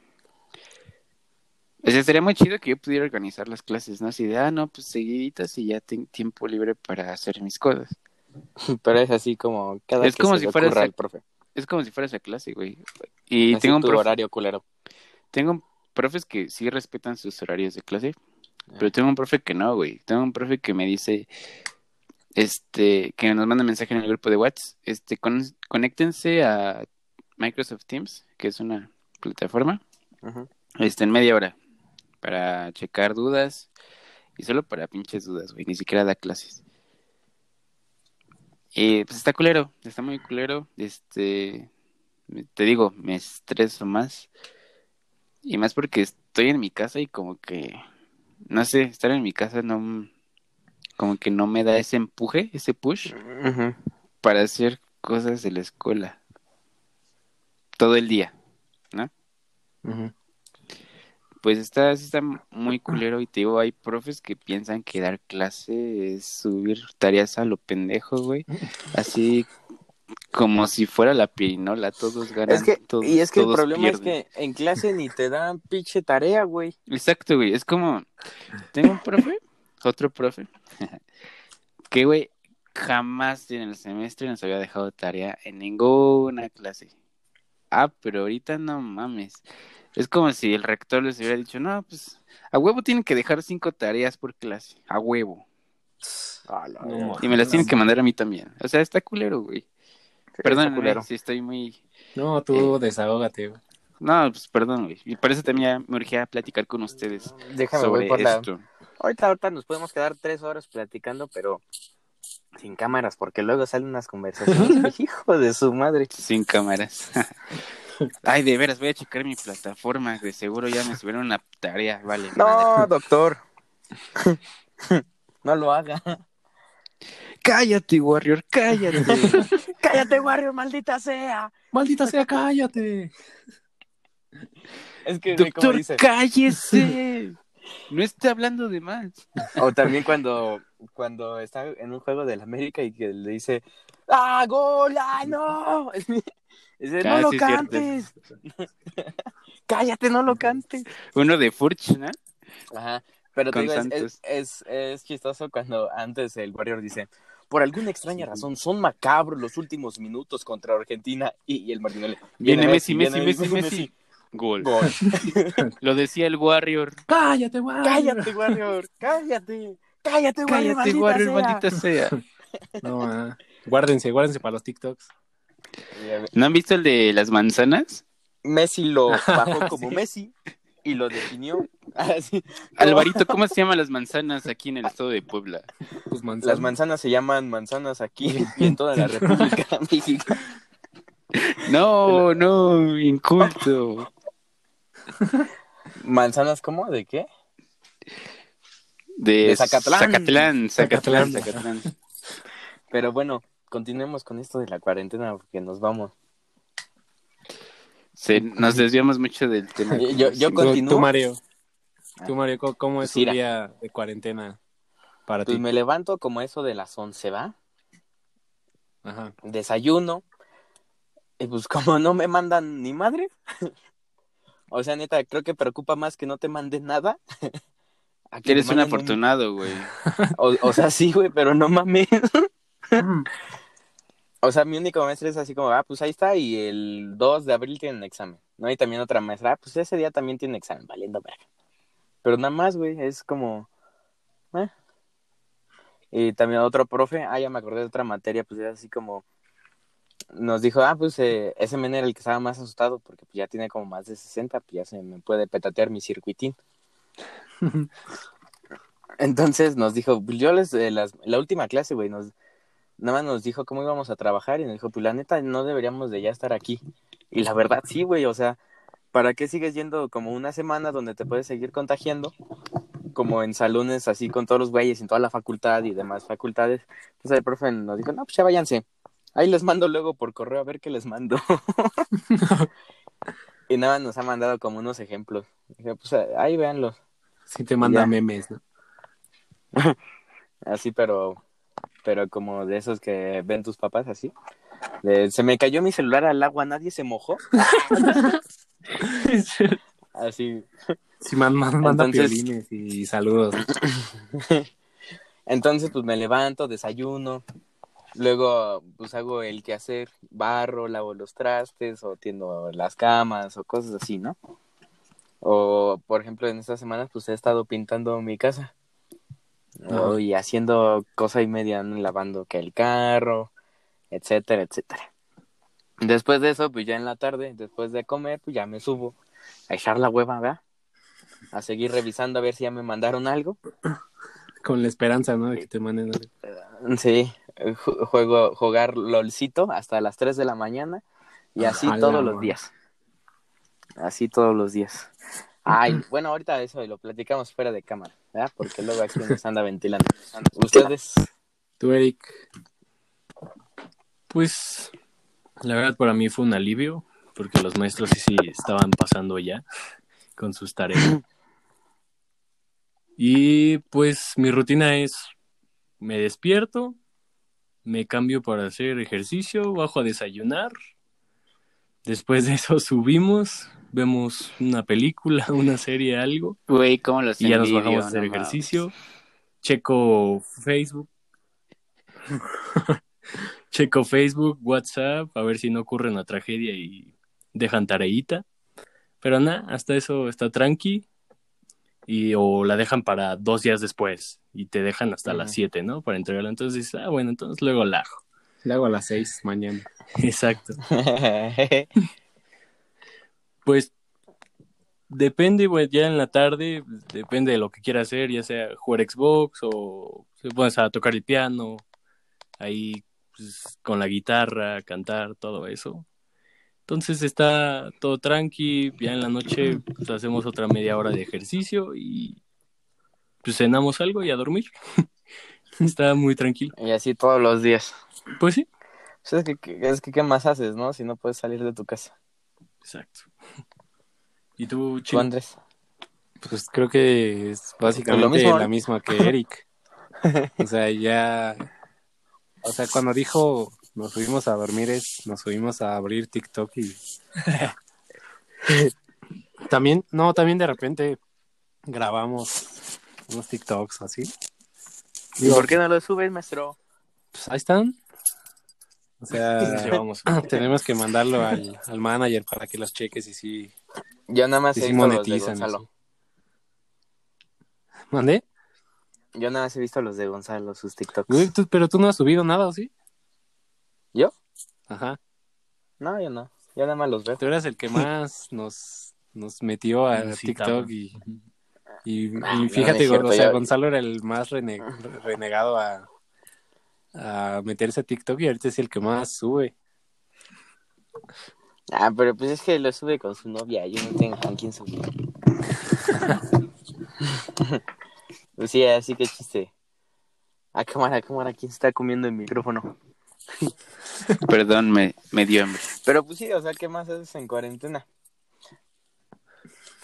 O sea, sería muy chido que yo pudiera organizar las clases, ¿no? Así de, ah, no, pues seguiditas y ya tengo tiempo libre para hacer mis cosas. Pero es así como cada Es que como se si le fuera esa- profe. Es como si fuera esa clase, güey. Y Así tengo un tu profe- horario culero. tengo profes que sí respetan sus horarios de clase, pero tengo un profe que no, güey. Tengo un profe que me dice, este, que nos manda mensaje en el grupo de WhatsApp, este, con, conéctense a Microsoft Teams, que es una plataforma, Ujú. este, en media hora, para checar dudas, y solo para pinches dudas, güey, ni siquiera da clases. Y pues está culero, está muy culero, este, te digo, me estreso más, y más porque estoy en mi casa y como que, no sé, estar en mi casa no, como que no me da ese empuje, ese push para hacer cosas de la escuela todo el día. Ujú. Pues está, está muy culero y te digo, hay profes que piensan que dar clase es subir tareas a lo pendejo, güey. Así como si fuera la pirinola, todos ganan. Es que, todos- y es que el problema es que en clase ni te dan pinche tarea, güey. Exacto, güey. Es como, tengo un profe, otro profe, que, güey, jamás en el semestre nos había dejado tarea en ninguna clase. Ah, pero ahorita no mames. Es como si el rector les hubiera dicho, no, pues, a huevo tienen que dejar cinco tareas por clase. A huevo. No, Y me las tienen que mandar a mí también. O sea, está culero, güey. Perdón, si estoy muy... No, tú desahógate. güey. No, pues perdón, güey. Y por eso también me urgía platicar con ustedes Déjame sobre voy por la... esto. Ahorita, ahorita nos podemos quedar tres horas platicando, pero sin cámaras, porque luego salen unas conversaciones. Hijo de su madre. Sin cámaras. Ay, de veras, voy a checar mi plataforma. De seguro ya me subieron una tarea. Vale. No, madre. doctor. no lo haga. Cállate, Warrior, cállate. Cállate, Warrior, maldita sea. Maldita sea, cállate. Es que, como Doctor, dice. cállese. No esté hablando de más. O también cuando, cuando está en un juego del América y que le dice, ¡Ah, gol! ¡Ah, no! Dice, no Ah, lo sí, es cantes. Cállate, no lo cantes. Uno de Furch, ¿no? Ajá. Pero te digo, es, es, es, es chistoso cuando antes el Warrior dice, por alguna extraña razón, son macabros los últimos minutos contra Argentina. Y, y el Martinelli. Viene Messi, Messi, viene Messi, Messi. Gol. Gol. Lo decía el Warrior. Cállate, güey. Cállate, Warrior. Cállate. Cállate, Warrior. Cállate, Warrior, sea. maldita sea. No, ah. Guárdense, guárdense para los TikToks. ¿No han visto el de las manzanas? Messi lo bajó como Messi y lo definió. Así. Alvarito, ¿cómo se llaman las manzanas aquí en el estado de Puebla? Pues. Las manzanas se llaman manzanas aquí y en toda la República Mexicana. No, no, inculto. ¿Manzanas cómo? ¿De qué? De, De. Zacatlán, Zacatlán, Zacatlán. Zacatlán. Pero bueno, continuemos con esto de la cuarentena porque nos vamos. Se- nos desviamos mucho del tema. Yo- yo continúo. tú, Mario. Tú, Mario, ¿cómo- ¿cómo es Pues un mira. día de cuarentena para Pues ti? me levanto como eso de las 11, ¿va? Ajá. Desayuno. Y pues como no me mandan ni madre. o sea, neta, creo que preocupa más que no te manden nada. a que Eres un afortunado, güey. O, o sea, sí, güey, pero no mames. o sea, mi único maestro es así como, ah, pues ahí está, y el 2 de abril tienen examen, ¿no? Y también otra maestra, ah, pues ese día también tiene examen, valiendo verga. Pero nada más, güey, es como, eh. Y también otro profe, ah, ya me acordé de otra materia, pues es así como, nos dijo, ah, pues eh, ese men era el que estaba más asustado, porque pues ya tiene como más de 60, pues ya se me puede petatear mi circuitín. Entonces nos dijo, pues yo les, eh, las- la última clase, güey, nos, nada más nos dijo cómo íbamos a trabajar y nos dijo, pues la neta no deberíamos de ya estar aquí. Y la verdad sí, güey, o sea, ¿para qué sigues yendo como una semana donde te puedes seguir contagiando? Como en salones así con todos los güeyes en toda la facultad y demás facultades. Entonces el profe nos dijo, no, pues ya váyanse. Ahí les mando luego por correo a ver qué les mando. y nada más nos ha mandado como unos ejemplos. Dije, pues ahí véanlos. Sí te manda Ya. memes, ¿no? Así, pero, pero como de esos que ven tus papás, así. De, se me cayó mi celular al agua, nadie se mojó. Así. Sí, man, man- manda Entonces- y saludos. Entonces, pues me levanto, desayuno. Luego, pues hago el quehacer, barro, lavo los trastes, o tiendo las camas, o cosas así, ¿no? O, por ejemplo, en estas semanas, pues he estado pintando mi casa. O, Ajá. y haciendo cosa y media, ¿no? lavando que el carro, etcétera, etcétera. Después de eso, pues ya en la tarde, después de comer, pues ya me subo a echar la hueva, ¿verdad? A seguir revisando a ver si ya me mandaron algo. Con la esperanza, ¿no? De que te manden. algo. Sí, ju- juego, jugar LOLcito hasta las 3 de la mañana y así todos los días. Así todos los días. Ay, bueno, ahorita eso lo platicamos fuera de cámara, ¿verdad? Porque luego aquí nos anda ventilando. Ustedes, Tú, Eric. Pues la verdad para mí fue un alivio, porque los maestros sí, sí estaban pasando ya con sus tareas. Y pues mi rutina es, me despierto, me cambio para hacer ejercicio, bajo a desayunar, después de eso subimos, vemos una película, una serie, algo, Güey, ¿cómo los y ya nos bajamos a hacer no mames. ejercicio, checo Facebook, checo Facebook, WhatsApp, a ver si no ocurre una tragedia y dejan tareita. Pero nada, hasta eso está tranqui. Y, o la dejan para dos días después y te dejan hasta las. 7, ¿no? Para entregarla. Entonces dices, ah, bueno, entonces luego la hago. Le hago a las seis mañana. Exacto. Pues depende, güey, ya en la tarde, depende de lo que quiera hacer, ya sea jugar Xbox o se pones a tocar el piano, ahí pues, con la guitarra, cantar, todo eso. Entonces está todo tranqui, ya en la noche pues, hacemos otra media hora de ejercicio y pues cenamos algo y a dormir. está muy tranquilo. y así todos los días. Pues sí, Pues es, que, que- es que, ¿qué más haces, no? Si no puedes salir de tu casa. Exacto. ¿Y tú, ¿Tú, Chino? Andrés? Pues creo que es básicamente mismo, la misma que Eric. O sea, ya. O sea, cuando dijo nos subimos a dormir, es nos subimos a abrir TikTok y. también, no, también de repente grabamos unos TikToks o así. ¿Y por qué no lo subes, maestro? Pues ahí están. O sea, tenemos que mandarlo al, al manager para que los cheques y sí. Yo nada más y he sí visto los de monetizan. Gonzalo. ¿Mandé? Yo nada más he visto los de Gonzalo, sus TikToks. Güey, tú- pero tú no has subido nada, ¿o sí? ¿Yo? Ajá. No, yo no. Ya nada más los veo. Tú eras el que más nos, nos metió a TikTok y, y, y Ah, no, fíjate, no es cierto, o sea, ya- Gonzalo era el más rene- renegado a, a meterse a TikTok y ahorita es el que más sube. Ah, pero pues es que lo sube con su novia, yo no tengo con quién subir. pues sí, así que chiste. A cámara, a cámara, ¿quién se está comiendo el micrófono? Perdón, me, me dio hambre. Pero pues sí, o sea, ¿qué más haces en cuarentena?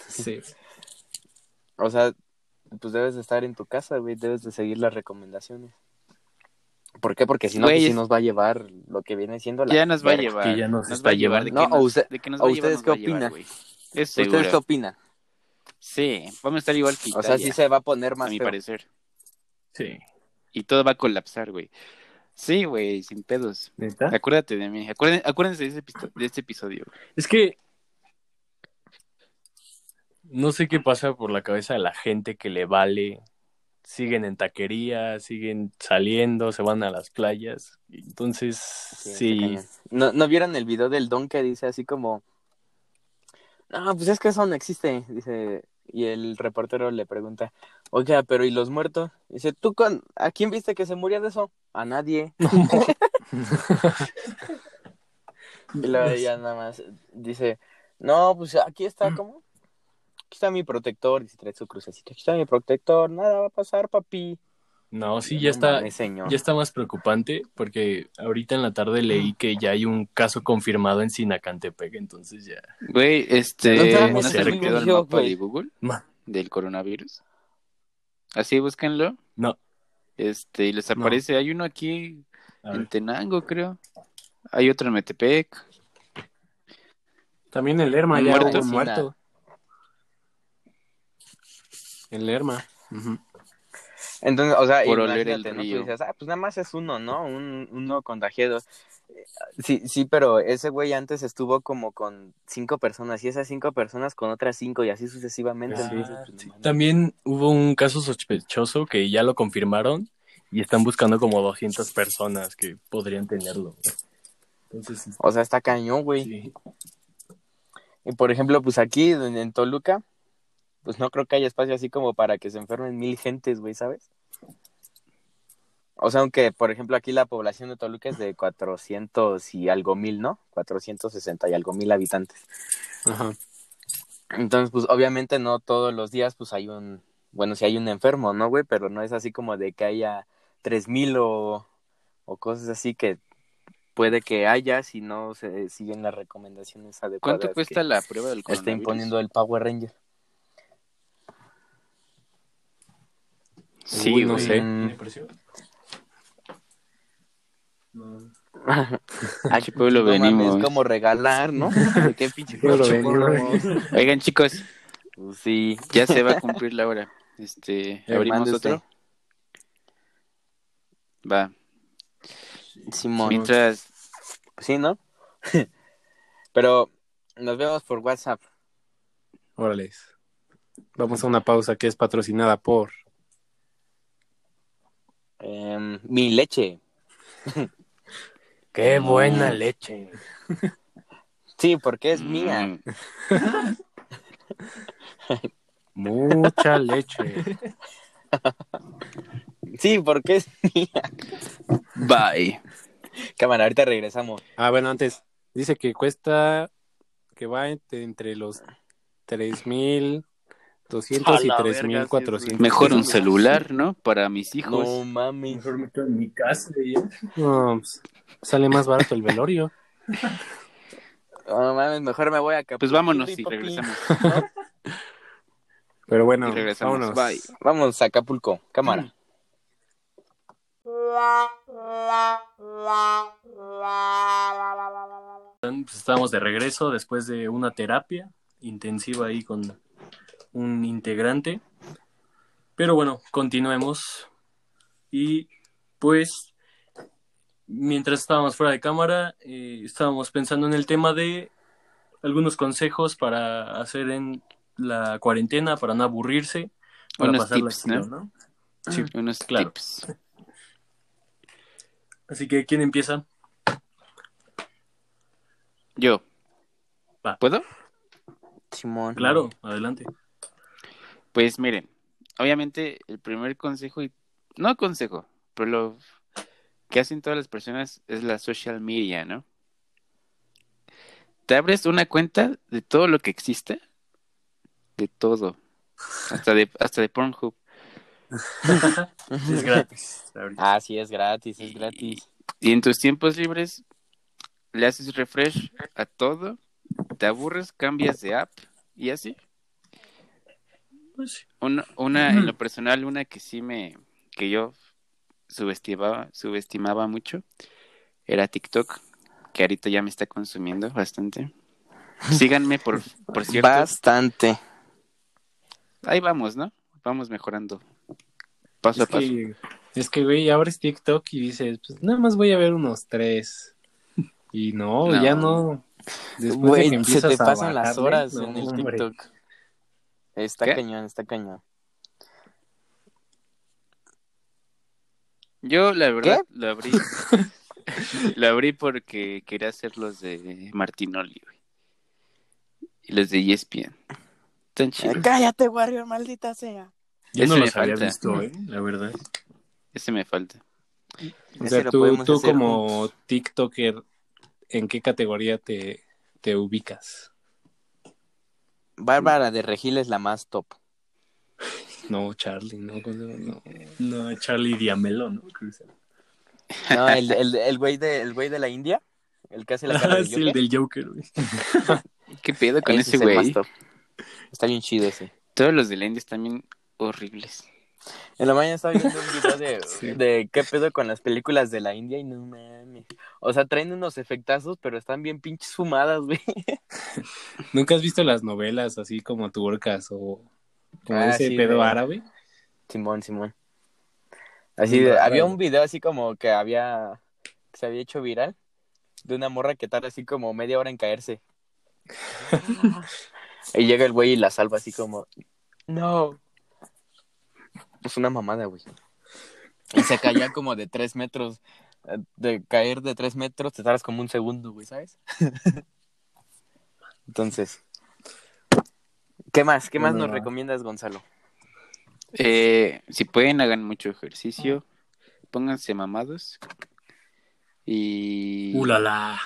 Sí. O sea, pues debes de estar en tu casa, güey, debes de seguir las recomendaciones. ¿Por qué? Porque si no, pues sí nos va a llevar lo que viene siendo la Ya nos va a llevar. que ya nos nos está va a llevar. ¿De llevando. qué No, o usted- a ustedes qué a opinan? ¿Ustedes qué opinan? Sí, vamos a estar igual que O sea, Italia, sí se va a poner a más mi feo. parecer. Sí. Y todo va a colapsar, güey. Sí, güey, sin pedos. ¿Neta? Acuérdate de mí. Acuérdense, acuérdense de, ese de este episodio. güey. Es que no sé qué pasa por la cabeza de la gente que le vale. Siguen en taquería, siguen saliendo, se van a las playas. Entonces, Sí. ¿No, ¿No vieron el video del don que dice así como... No, pues es que eso no existe, dice... Y el reportero le pregunta, oiga, pero ¿y los muertos? Dice, ¿tú con... ¿A quién viste que se murió de eso? A nadie. Y luego ya nada más dice, no, pues aquí está, ¿cómo? Aquí está mi protector, y se trae su crucecita. Aquí está mi protector, nada va a pasar, papi. no, sí, ya está, ya está más preocupante porque ahorita en la tarde leí que ya hay un caso confirmado en Sinacantepec, entonces ya. Güey, este. No ¿No, mames, se el mapa de Google Ma- del coronavirus? Así, búsquenlo. No, Este, y les No. aparece. Hay uno aquí a en. Tenango, creo. Hay otro en Metepec. También el Lerma ¿Un ya muerto? muerto. El Lerma. Entonces, o sea, Por oler el dices, ah, pues nada más es uno, ¿no? Un, uno contagiado. Eh, Sí, sí, pero ese güey antes estuvo como con cinco personas y esas cinco personas con otras cinco y así sucesivamente. Ah, entonces, pues, sí. También hubo un caso sospechoso que ya lo confirmaron y están buscando como 200 personas que podrían tenerlo. Entonces, O sea, está cañón, güey. sí. Y por ejemplo, pues aquí en, en Toluca, pues no creo que haya espacio así como para que se enfermen mil gentes, güey, ¿sabes? O sea, aunque, por ejemplo, aquí la población de Toluca es de 400 y algo mil, ¿no? 460 y algo mil habitantes. Ajá. Entonces, pues obviamente no todos los días pues hay un, bueno, si hay un enfermo, ¿no, güey? Pero no es así como de que haya 3000 o, o cosas así que puede que haya si no se siguen las recomendaciones adecuadas. ¿Cuánto cuesta que la prueba del coronavirus? Está imponiendo el Power Ranger. Sí, Uy, no güey. sé. Mm, ¿Tiene precio? ¿A qué pueblo no mames, venimos? Es como regalar, ¿no? ¿Qué pinche venimos. Oigan, chicos, Pues sí. ya se va a cumplir la hora. Este, Eh, abrimos otro. Va. Simón. Mientras, sí, ¿no? Pero nos vemos por WhatsApp. Órale. Vamos a una pausa que es patrocinada por. Em, mi leche. Qué buena mm. leche. Sí, porque es mía. Mm. Mucha leche. Sí, porque es mía. Bye. Cámara, ahorita regresamos. Ah, bueno, antes dice que cuesta que va entre los tres mil 203.400. Mejor un celular, ¿no? Para mis hijos. No mami. Mejor me quedo en mi casa. ¿eh? Pues, sale más barato el velorio. No mames, mejor me voy a Acapulco. Pues vámonos y, regresamos. Pero bueno, y vámonos. Bye. Vamos a Acapulco, cámara. Mm. Pues estábamos de regreso después de una terapia intensiva ahí con un integrante. Pero bueno, continuemos. Y pues, mientras estábamos fuera de cámara, eh, estábamos pensando en el tema de algunos consejos para hacer en la cuarentena, para no aburrirse, para Unos pasarla tips. ¿no? Sí, unos claro. tips. Así que, ¿quién empieza? Yo. ¿Puedo? Simón. Claro, adelante. Pues miren, obviamente el primer consejo, y no consejo, pero lo que hacen todas las personas es la social media, ¿no? Te abres una cuenta de todo lo que existe, de todo, hasta de, hasta de Pornhub. Es gratis. ahorita. Ah, sí, es gratis, es gratis. Y en tus tiempos libres le haces refresh a todo, te aburres, cambias de app y así. Pues. Una, una en lo personal, una que sí me, que yo subestimaba, subestimaba mucho, era TikTok, que ahorita ya me está consumiendo bastante. Síganme, por, por cierto. Bastante. Ahí vamos, ¿no? Vamos mejorando. Paso a paso. que, es que, güey, abres TikTok y dices, pues nada más voy a ver unos tres. Y no, No. ya no. Después de Güey, que se te a pasan las horas no, en el hombre. Está ¿Qué? cañón, está cañón. Yo, la verdad, ¿Qué? lo abrí. lo abrí porque quería hacer los de Martinoli, güey. Y los de ESPN. Tan chidos. Cállate, Warrior, maldita sea. Yo Ese no los había falta. visto, ¿eh? La verdad. Ese me falta. O sea, tú, tú como TikToker, ¿en qué categoría te, te ubicas? Bárbara de Regil es la más top. No, Charlie, no, no. No, Charlie Diamelo, ¿no? No, el, el, el güey de, el güey de la India, el que hace la cara Ah, de sí, el del Joker, güey. ¿Qué pedo con ese es más güey? top. Está bien chido ese. Todos los de la India están bien horribles. En la mañana estaba viendo un video de, Sí. de qué pedo con las películas de la India y no mames. O sea, traen unos efectazos, pero están bien pinches fumadas, güey. ¿Nunca has visto las novelas así como turcas o como Ah, ese sí, pedo de- árabe? Simón, Simón. Así de- había un video así como que había que se había hecho viral de una morra que tarda así como media hora en caerse. y llega el güey y la salva así como no. Es una mamada, güey. Y se caía como de tres metros. Eh, De caer de tres metros te tardas como un segundo, güey, ¿sabes? Entonces, ¿qué más? ¿Qué más nos recomiendas, Gonzalo? Eh, si pueden, hagan mucho ejercicio. Pónganse mamados. Y. ¡Ulala!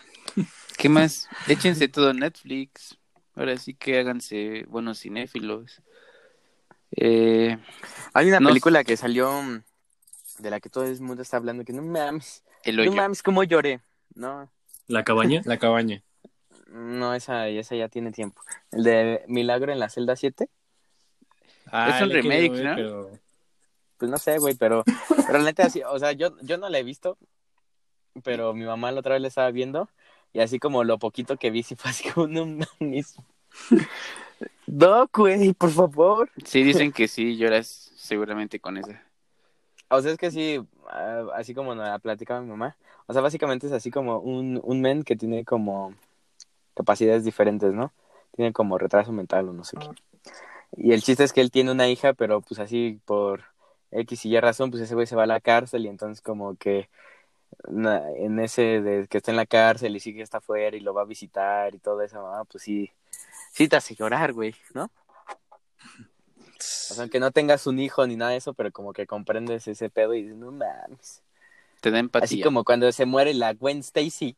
¿Qué más? Échense todo Netflix. Ahora sí que háganse buenos cinéfilos. Eh, Hay una No película que salió mm, de la que todo el mundo está hablando que no mames, el no hoyo. mames cómo lloré. No, ¿La cabaña? La cabaña. no esa esa ya tiene tiempo. El de Milagro en la celda 7, Ah, Es un remake, ver, ¿no? pero- pues no sé, güey, pero pero la neta así, o sea, yo yo no la he visto, pero mi mamá la otra vez la estaba viendo y así como lo poquito que vi sí fue así como no mames. No, güey, por favor. Sí, dicen que sí, lloras seguramente con esa. O sea, es que sí, ah, así como nos la platicaba mi mamá. O sea, básicamente es así como un, un men que tiene como capacidades diferentes, ¿no? Tiene como retraso mental o no sé qué. Y el chiste es que él tiene una hija, pero pues así por X y Y razón, pues ese güey se va a la cárcel y entonces como que en ese de que está en la cárcel y sí que está afuera y lo va a visitar y todo eso, ah, pues sí, sí te hace llorar, güey, ¿no? O sea, que no tengas un hijo ni nada de eso, pero como que comprendes ese pedo y dices, no mames. Te da empatía. Así como cuando se muere la Gwen Stacy.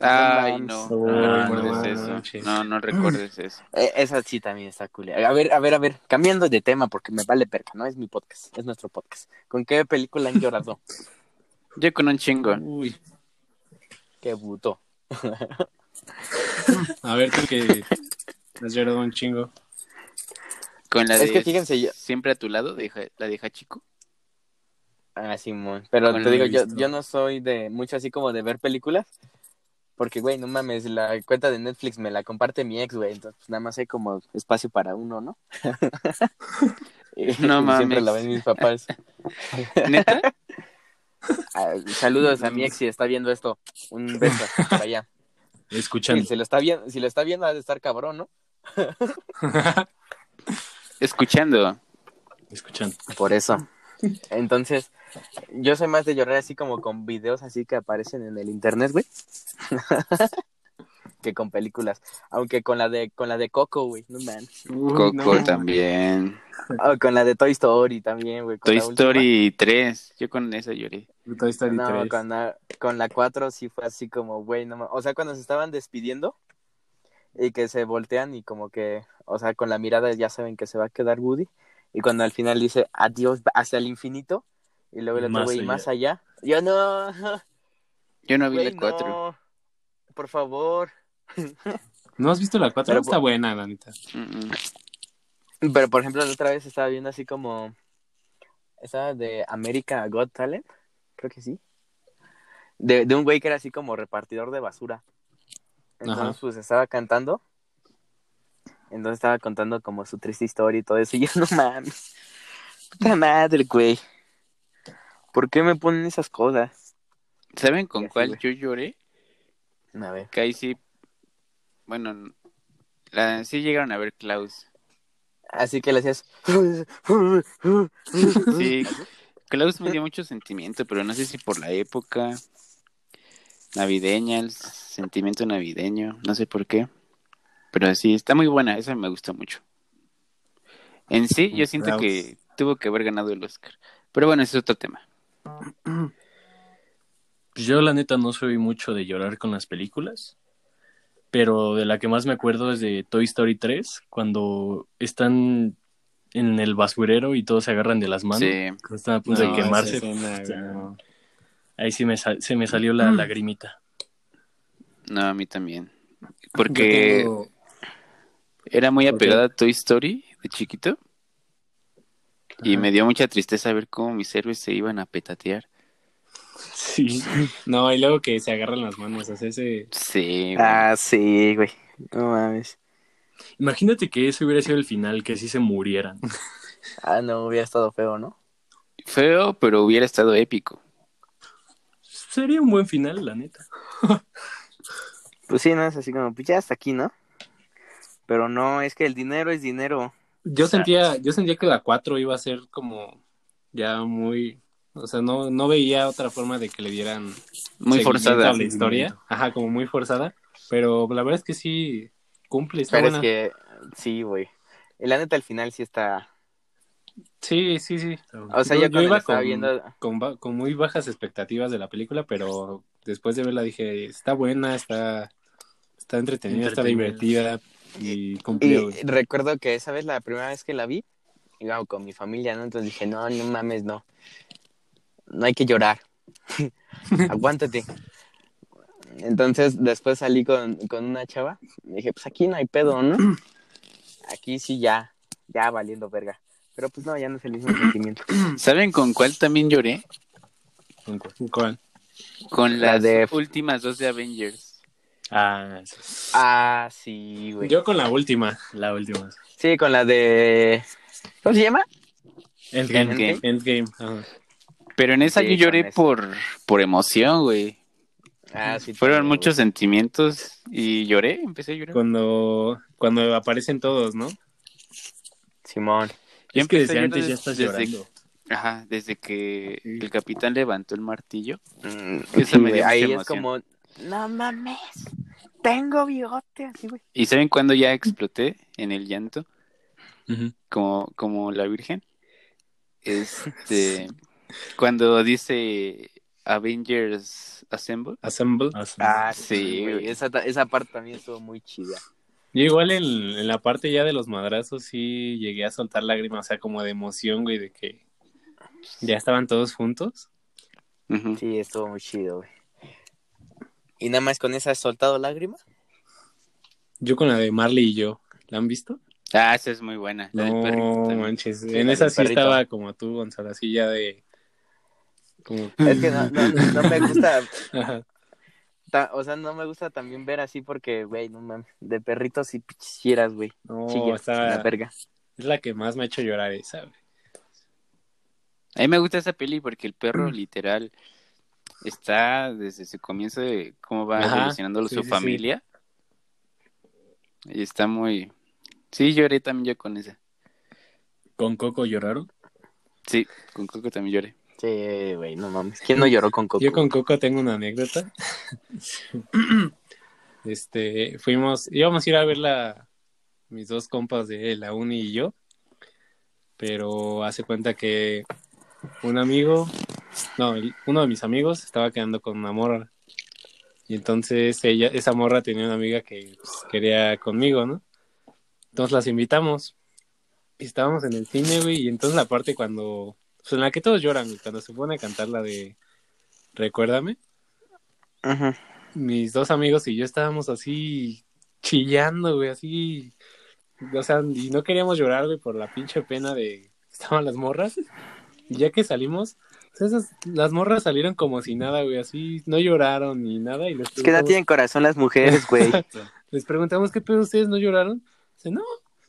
Ay, no, no no recuerdes eso. No, no recuerdes eso. Eh, esa sí también está cool. A ver, a ver, a ver, cambiando de tema porque me vale perca, no es mi podcast, es nuestro podcast. ¿Con qué película han llorado? Yo con un chingo. Uy. qué puto. A ver, tú que has llorado un chingo. Con la Es de que fíjense, yo- Siempre a tu lado, de la de Hachiko. Ah, Simón. Pero Bueno, te digo, yo, yo no soy de mucho así como de ver películas. Porque, güey, no mames, la cuenta de Netflix me la comparte mi ex, güey. Entonces, pues, nada más hay como espacio para uno, ¿no? Y- No y Siempre mames. la ven mis papás. ¿Neta? Ah, saludos a mi ex si está viendo esto. Un beso para allá. Sí, Escuchando. si lo está viendo, si lo está viendo, ha de estar cabrón, ¿no? Escuchando. Escuchando. Por eso. Entonces, yo soy más de llorar así como con videos así que aparecen en el internet, güey. que con películas. Aunque con la de, con la de Coco, güey, no man. Uy, Coco no. también. O con la de Toy Story también, güey. con Toy. Story 3. Yo con esa lloré. Toy Story No, 3. con la, con la 4 sí fue así como, güey, no ma- O sea, cuando se estaban despidiendo y que se voltean y como que, o sea, con la mirada ya saben que se va a quedar Woody. Y cuando al final dice adiós hacia el infinito y luego el otro Más güey allá. más allá. Yo no, Yo no vi la 4. no. Por favor. ¿No has visto la 4? Pero, Está buena, la neta. Pero por ejemplo, la otra vez estaba viendo así como esa de America Got Talent, creo que sí. De, de un güey que era así como repartidor de basura. Entonces, Ajá. pues estaba cantando. Entonces estaba contando como su triste historia y todo eso. Y yo, no mames. Puta madre, güey. ¿Por qué me ponen esas cosas? ¿Saben con así, cuál güey. yo lloré? A ver. Que ahí sí. Bueno, la, sí llegaron a ver Klaus. Así que le hacías. Sí, Klaus me dio mucho sentimiento, pero no sé si por la época navideña, el sentimiento navideño, no sé por qué. Pero sí, está muy buena, esa me gustó mucho. En sí, yo siento que tuvo que haber ganado el Oscar. Pero bueno, ese es otro tema. Yo la neta no soy mucho de llorar con las películas, pero de la que más me acuerdo es de Toy Story 3, cuando están en el basurero y todos se agarran de las manos, Sí, están a punto No, de quemarse. escena. Ahí sí me sal- se me salió la lagrimita. no, a mí también. Porque tengo- era muy apegada a Toy Story de chiquito. Y Ajá. me dio mucha tristeza ver cómo mis héroes se iban a petatear. Sí. No, y luego que se agarran las manos, sea, ese... Sí, güey. Ah, sí, güey. No mames. Imagínate que ese hubiera sido el final, que sí se murieran. Ah, no, hubiera estado feo, ¿no? Feo, pero hubiera estado épico. Sería un buen final, la neta. Pues sí, no es así como, pues ya hasta aquí, ¿no? Pero no, es que el dinero es dinero. Yo sentía, yo sentía que la 4 iba a ser como ya muy... O sea, no, no veía otra forma de que le dieran Muy forzada. a la historia. Ajá, como muy forzada. Pero la verdad es que sí cumple, está Pero buena. es que, sí, güey. La neta, al final sí está. Sí, sí, sí. O sea, Yo- ya yo cuando iba con- viendo. Con, muy bajas expectativas de la película, pero después de verla dije, está buena, está, está entretenida, está divertida y cumplió. Y recuerdo que esa vez, la primera vez que la vi, iba con mi familia, ¿no? Entonces dije, no, no mames, no. No hay que llorar. Aguántate. Entonces, después salí con, con una chava. Dije, pues aquí no hay pedo, ¿no? Aquí sí ya, ya valiendo verga. Pero pues no, ya no es el mismo sentimiento. ¿Saben con cuál también lloré? ¿Cuál? Con La las de- últimas dos de Avengers. Ah, sí. Ah, sí, güey. Yo con la última. la última. Sí, con la de... ¿Cómo se llama? Endgame. Endgame. Endgame. ajá. Pero en esa Sí, yo lloré con esa. por, por emoción, güey. Ah, sí. Fueron muchos sentimientos y lloré, empecé a llorar. Cuando, cuando aparecen todos, ¿no? Simón. Yo Es que desde antes ya estás desde- llorando. Ajá, desde que Sí. el capitán levantó el martillo. Mm, Eso sí, me güey, dio mucha Ahí es emoción. como... No mames. Tengo bigote, así, güey. ¿Y saben cuándo ya exploté en el llanto? Como, como la Virgen. Este, cuando dice Avengers Assemble. Assemble. Ah, sí. Ah, Sí, güey. Esa, esa parte también estuvo muy chida. Yo igual en, en la parte ya de los madrazos sí llegué a soltar lágrimas, o sea, como de emoción, güey, de que ya estaban todos juntos. Sí, estuvo muy chido, güey. ¿Y nada más con esa has soltado lágrima? Yo con la de Marley y yo. ¿La han visto? Ah, esa es muy buena. La del perrito No, también. manches. Sí, en la esa sí perrito. estaba como tú, Gonzalo, así ya de... Como... Es que no, no, no me gusta, Ajá. Ta- o sea, no me gusta también ver así porque, güey, no mames, de perritos y pichieras, güey. No, Chillas, está- la verga. es la que más me ha hecho llorar esa, güey. A mí me gusta esa peli porque el perro literal está desde su comienzo de cómo va Ajá, evolucionando sí, su sí, sí. familia. Y está muy... Sí, lloré también yo con esa. ¿Con Coco lloraron? Sí, con Coco también lloré. Sí, güey, no mames. ¿Quién no lloró con Coco? Yo con Coco tengo una anécdota. este, fuimos, íbamos a ir a ver la, mis dos compas de la uni y yo, pero hace cuenta que un amigo, no, uno de mis amigos estaba quedando con una morra. Y entonces ella, esa morra tenía una amiga que pues, quería conmigo, ¿no? Entonces las invitamos. Y estábamos en el cine, güey, y entonces la parte cuando, en la que todos lloran, cuando se pone a cantar la de Recuérdame, Ujú. mis dos amigos y yo estábamos así chillando, güey, así, o sea, y no queríamos llorar, güey, por la pinche pena de estaban las morras. Y ya que salimos, pues esas, las morras salieron como si nada, güey, así, no lloraron ni nada y les Es que no tienen corazón las mujeres, güey. les preguntamos qué pedo ustedes no lloraron. Dice, no,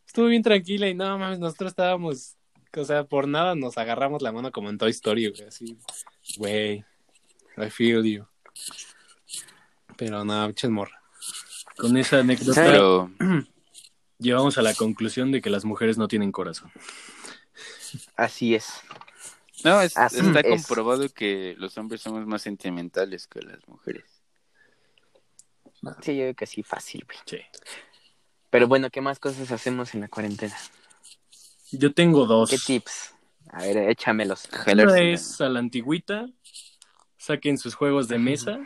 estuvo bien tranquila y no mames, nosotros estábamos, o sea, por nada nos agarramos la mano como en Toy Story, güey, así, güey, I feel you. Pero no, pinches morra. Con esa anécdota. Pero llegamos a la conclusión de que las mujeres no tienen corazón. Así es. no, es- Así está es. comprobado que los hombres somos más sentimentales que las mujeres. Sí, yo creo que sí, fácil, güey. Sí. Pero bueno, ¿qué más cosas hacemos en la cuarentena? Yo tengo dos. ¿Qué tips? A ver, échamelos. Una Jalársela. es a la antigüita, saquen sus juegos de mesa,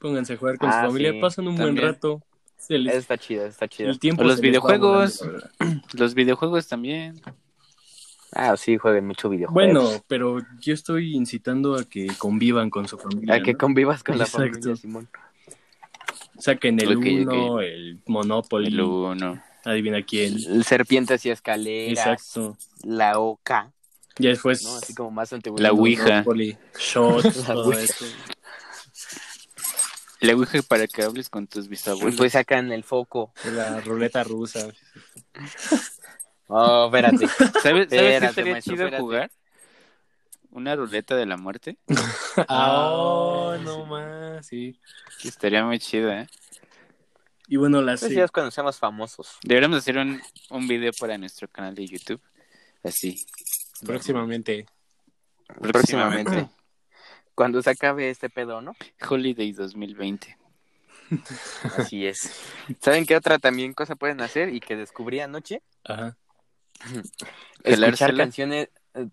pónganse a jugar con Ah, su familia, sí, pasan un buen rato. Les- Está chido, está chido. el tiempo los videojuegos. volando. Los videojuegos también. Ah, sí, jueguen mucho videojuegos. Bueno, pero yo estoy incitando a que convivan con su familia. A que convivas con la familia, Simón. Saquen el Ok, uno, el Monopoly, El uno. Adivina quién. El serpientes y escaleras. Exacto. La oca, Ya después ¿no? Así como más antiguo. La Ouija. Shots, La todo Ouija. eso. La Ouija para que hables con tus bisabuelos. Después sacan el foco. La ruleta rusa. Oh, espérate. ¿Sabes, ¿sabes qué maestro, chido espérate. jugar? Una ruleta de la muerte. Ah, oh, no más, sí. Estaría muy chido, ¿eh? Y bueno, la Eso sí. sí es cuando seamos famosos. Deberíamos hacer un, un video para nuestro canal de YouTube. Así. Próximamente. Próximamente. Cuando se acabe este pedo, ¿no? Holiday 2020. Así es. ¿Saben qué otra también cosa pueden hacer y que descubrí anoche? Ajá. Escuchar canciones eh,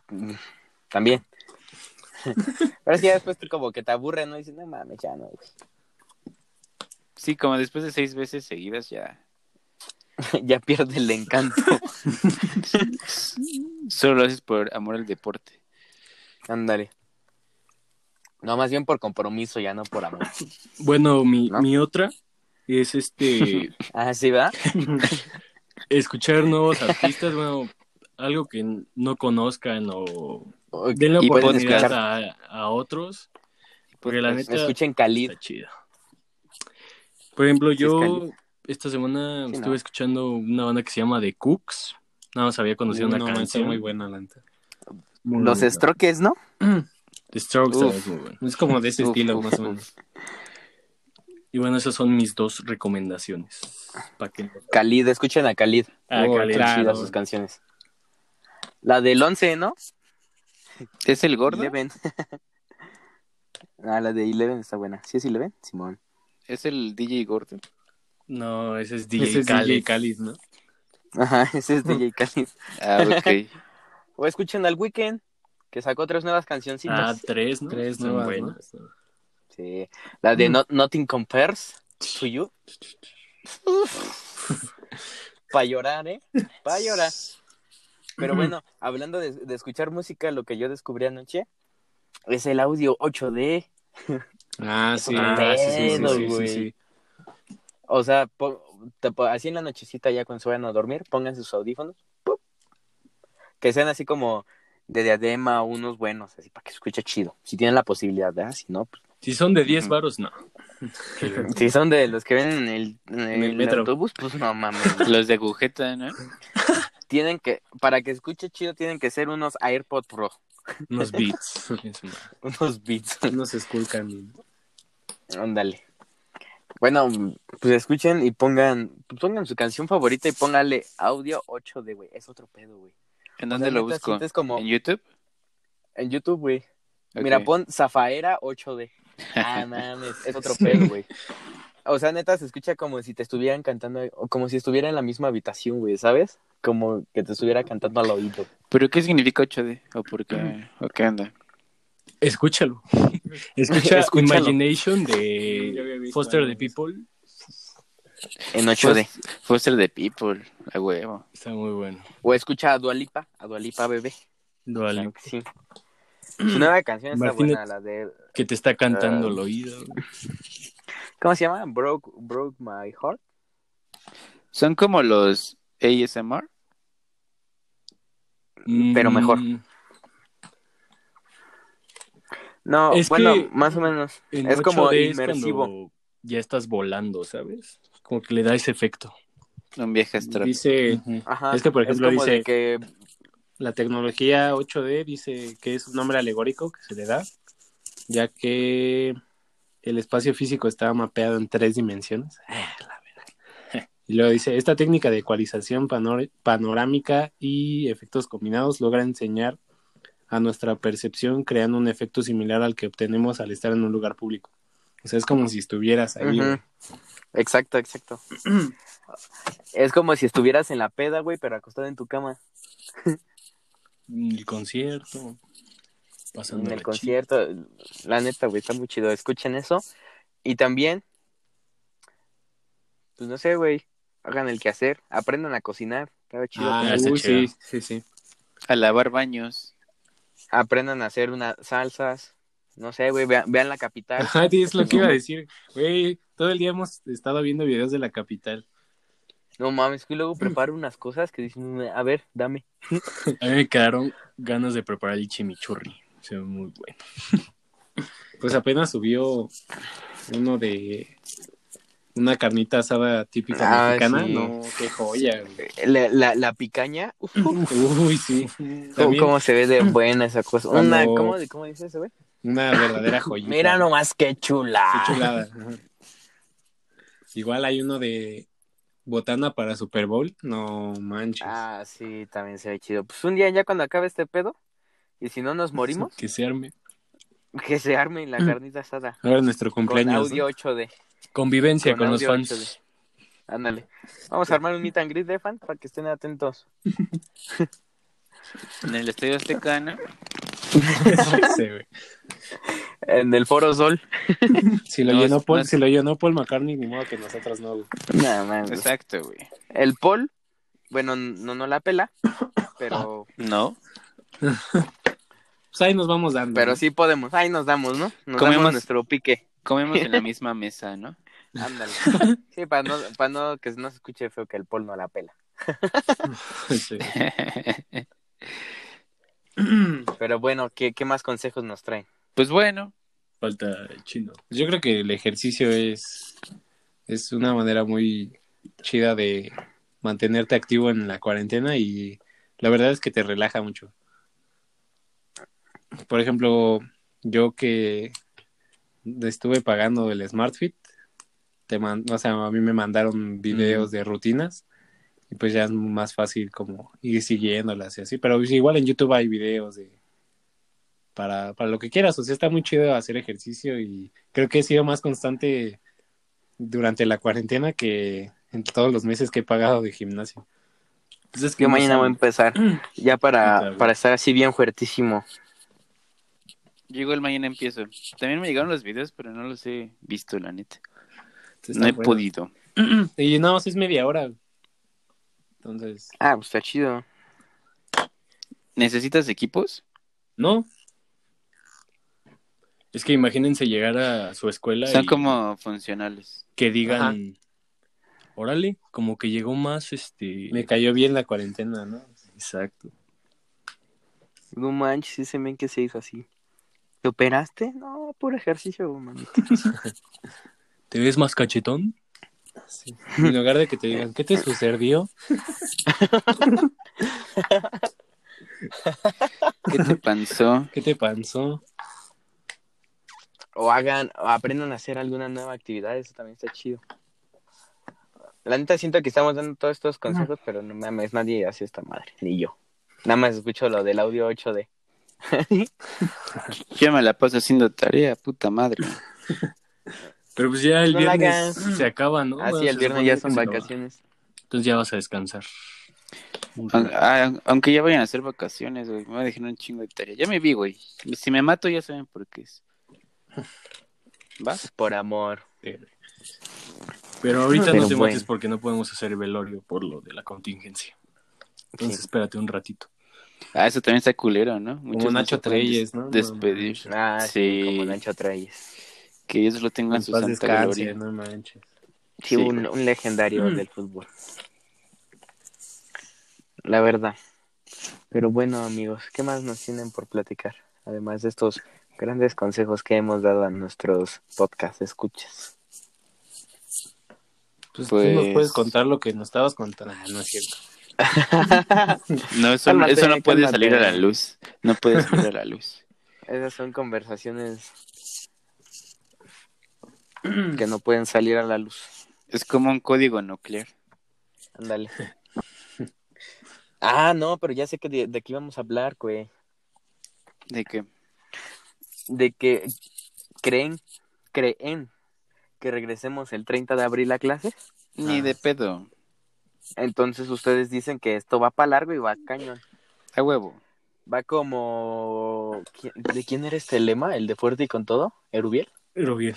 también. Pero es que ya después tú como que te aburre, ¿no? Y dices, no mames, ya no, güey. Sí, como después de seis veces seguidas ya. ya pierde el encanto. Solo lo haces por amor al deporte. Ándale. No, más bien por compromiso, ya no por amor. Bueno, mi, ¿No? mi otra es este Ah, sí, ¿verdad? escuchar nuevos artistas, bueno, algo que no conozcan o O- den la y pueden oportunidad a, a otros, porque la neta escuchen Khalid. está chido. Por ejemplo, yo esta semana Sí, estuve no. escuchando una banda que se llama The Cooks. Nada más había conocido una no, canción muy buena, la. Muy Los estroques, ¿no? The Strokes es muy bueno. Es como de ese Uf, estilo, uf, más o menos. Y bueno, esas son mis dos recomendaciones. Pa' que... Khalid, escuchen a Khalid. Ah, Oh, Khalid, claro. sus canciones. La del 11, ¿no? ¿Es el gordo? Eleven. ah, la de Eleven está buena. ¿Sí es Eleven? Simón. ¿Es el DJ gordo? No, ese es DJ Ese es Khalid, ¿no? Ajá, ese es DJ Khalid. Ah, ok. O escuchen al Weekend, que sacó tres nuevas Ah, cancioncitas. tres, ¿no? Tres nuevas, buenas. Sí. La de Not- Nothing Compares to You. Para llorar, ¿eh? Para llorar. Pero bueno, hablando de, de escuchar música, lo que yo descubrí anoche es el audio 8D. Ah, sí. Ah, sí, sí, sí, pedo, sí, sí, sí. O sea, po- te po- así en la nochecita ya cuando se vayan a dormir, pongan sus audífonos. ¡pup! Que sean así como de diadema, unos buenos, así para que se escuche chido. Si tienen la posibilidad, ¿verdad? Si no, pues, Si son de 10 Ujú. varos, no. si son de los que ven en el, en En el el metro. autobús, pues no mames. Los de agujeta, ¿no? tienen que, para que escuche chido, tienen que ser unos AirPod Pro, Unos beats. unos beats. No se esculcan. Ándale. Bueno, pues escuchen y pongan, pues pongan su canción favorita y póngale audio 8D, güey. Es otro pedo, güey. ¿En O dónde sea, lo busco? como- ¿En YouTube? En YouTube, güey. Mira, pon Zafaera 8D. Ah, mames, es otro pedo, güey. O sea, neta, se escucha como si te estuvieran cantando, o como si estuviera en la misma habitación, güey, ¿sabes? Como que te estuviera cantando al oído. ¿Pero qué significa 8D? ¿O por qué? ¿O qué anda? Escúchalo. Escucha Escúchalo. Imagination de Foster the. People. En 8D. Foster the People, a huevo. Está muy bueno. O escucha a Dualipa, a Dualipa bebé. Dual, Claro que sí. Su nueva canción está buena, la de... que te está cantando Ah. el oído. ¿Cómo se llama? Broke, broke My Heart. Son como los ASMR. Pero mejor. Mm, No, Es bueno, que más o menos. en Es como 8D es inmersivo. ya estás volando, ¿sabes? Como que le da ese efecto. Un viaje astral. Dice. Ajá. Es que, por ejemplo, dice- que la tecnología 8D dice que es un nombre alegórico que se le da, ya que el espacio físico está mapeado en tres dimensiones. La verga. Y luego dice, esta técnica de ecualización panor- panorámica y efectos combinados logra enseñar a nuestra percepción creando un efecto similar al que obtenemos al estar en un lugar público. O sea, es como si estuvieras ahí. Exacto, exacto. es como si estuvieras en la peda, güey, pero acostado en tu cama. El concierto. Pasando en el concierto. La neta, güey, está muy chido. Escuchen eso. Y también, pues no sé, güey, hagan el quehacer, aprendan a cocinar. Está chido. Ah, Uy, chido. sí, sí, sí. A lavar baños. aprendan a hacer unas salsas. No sé, güey, vean, vean la capital. Ajá, es lo que iba a decir. Güey, todo el día hemos estado viendo videos de la capital. No mames, que luego preparo unas cosas que dicen, a ver, dame. A mí me quedaron ganas de preparar el chimichurri. Se ve muy bueno. Pues apenas subió uno de una carnita asada típica Ah, mexicana. sí. No, qué joya. güey. La, la, la picaña, uf, Uy, sí. ¿cómo, se ve de buena esa cosa. Cuando- Una, ¿cómo, ¿Cómo dice ese, güey? una verdadera joyita. Mira nomás qué Qué chula. chulada. Ajá. Igual hay uno de botana para Super Bowl. No manches. Ah, sí, también se ve chido. Pues un día ya cuando acabe este pedo, y si no nos morimos, Que se arme. que se arme la carnita asada. Ahora es nuestro Con cumpleaños. audio 8D. Convivencia Con con, los fans. 8D. Ándale. Vamos a armar un meet and greet de fans para que estén atentos. En el Estadio Azteca, ¿no? ¿no? Sí, güey. En el Foro Sol. si, lo No, llenó Paul, no si lo llenó Paul McCartney, ni modo que nosotros no. güey. Nada más. Exacto, güey. El Paul, bueno, no, no la pela, pero, No. Pues ahí nos vamos dando. pero ¿no? sí podemos. Ahí nos damos, ¿no? Nos Comemos. damos nuestro pique. Comemos en la misma mesa, ¿no? Ándale. Sí, para no, para no que no se escuche feo que el Paul no la pela. Sí. Pero bueno, ¿qué, qué más consejos nos traen? pues bueno, Falta el chino. Yo creo que el ejercicio es, es una manera muy chida de mantenerte activo en la cuarentena y la verdad es que te relaja mucho. Por ejemplo, yo que estuve pagando el SmartFit, te man- o sea, a mí me mandaron videos de rutinas y pues ya es más fácil como ir siguiéndolas y así, pero pues igual en YouTube hay videos de para, para lo que quieras, o sea, está muy chido hacer ejercicio y creo que he sido más constante durante la cuarentena que en todos los meses que he pagado de gimnasio. Pues es que Yo mañana voy a empezar, ya para, para estar así bien fuertísimo. yo igual mañana empiezo. También me llegaron los videos, pero no los he visto, la neta. No he podido. Y nada más es media hora. Entonces, Ah, pues está chido. ¿Necesitas equipos? No. Es que imagínense llegar a su escuela Son y como funcionales. que digan, órale, como que llegó más este... me cayó bien la cuarentena, ¿no? Exacto. No manches, ese men que se hizo así. ¿Te operaste? No, puro ejercicio, manito. ¿Te ves más cachetón? Sí. En lugar de que te digan, ¿qué te sucedió? ¿Qué te pasó? ¿Qué te pasó? O hagan, o aprendan a hacer alguna nueva actividad, eso también está chido. La neta siento que estamos dando todos estos consejos, pero no mames, nadie hace esta madre, ni yo. Nada más escucho lo del audio 8D. Yo me la paso haciendo tarea, puta madre. Pero pues ya el No viernes se acaba, ¿no? Ah, sí, Se el viernes ya son vacaciones. Entonces ya vas a descansar. Aun- ah, Aunque ya vayan a hacer vacaciones, güey. Me voy a dejar un chingo de tarea. Ya me vi, güey. Si me mato, ya saben por qué es. ¿Va? Por amor. Pero ahorita Pero no te bueno. mates porque no podemos hacer velorio por lo de la contingencia. Entonces espérate un ratito. Ah, eso también está culero, ¿no? Muchos no Nacho Treyes, ¿no? Despedir. Ah, sí, Sí. como Nacho Treyes. Que Dios lo tenga en su paz santa descanse, gloria. no manches. Sí, Sí, un, legendario Mm. del fútbol. La verdad. Pero bueno, amigos, ¿qué más nos tienen por platicar? Además de estos grandes consejos que hemos dado a nuestros podcast escuchas. Pues, Pues- tú nos puedes contar lo que nos estabas contando. Ah, no es cierto. No, eso, Cálmate, eso no puede cálmate. salir a la luz. No puede salir a la luz. Esas son conversaciones que no pueden salir a la luz. Es como un código nuclear. Ándale. Ah, no, pero ya sé que de, de qué íbamos a hablar, güey. De que De que creen, creen que regresemos el 30 de abril a clase. ni Ah. de pedo. Entonces ustedes dicen que esto va para largo y va cañón. A huevo. Va como... ¿quién- ¿De quién era este lema? ¿El de Fuerte y con todo? ¿Erubiel? Pero bien.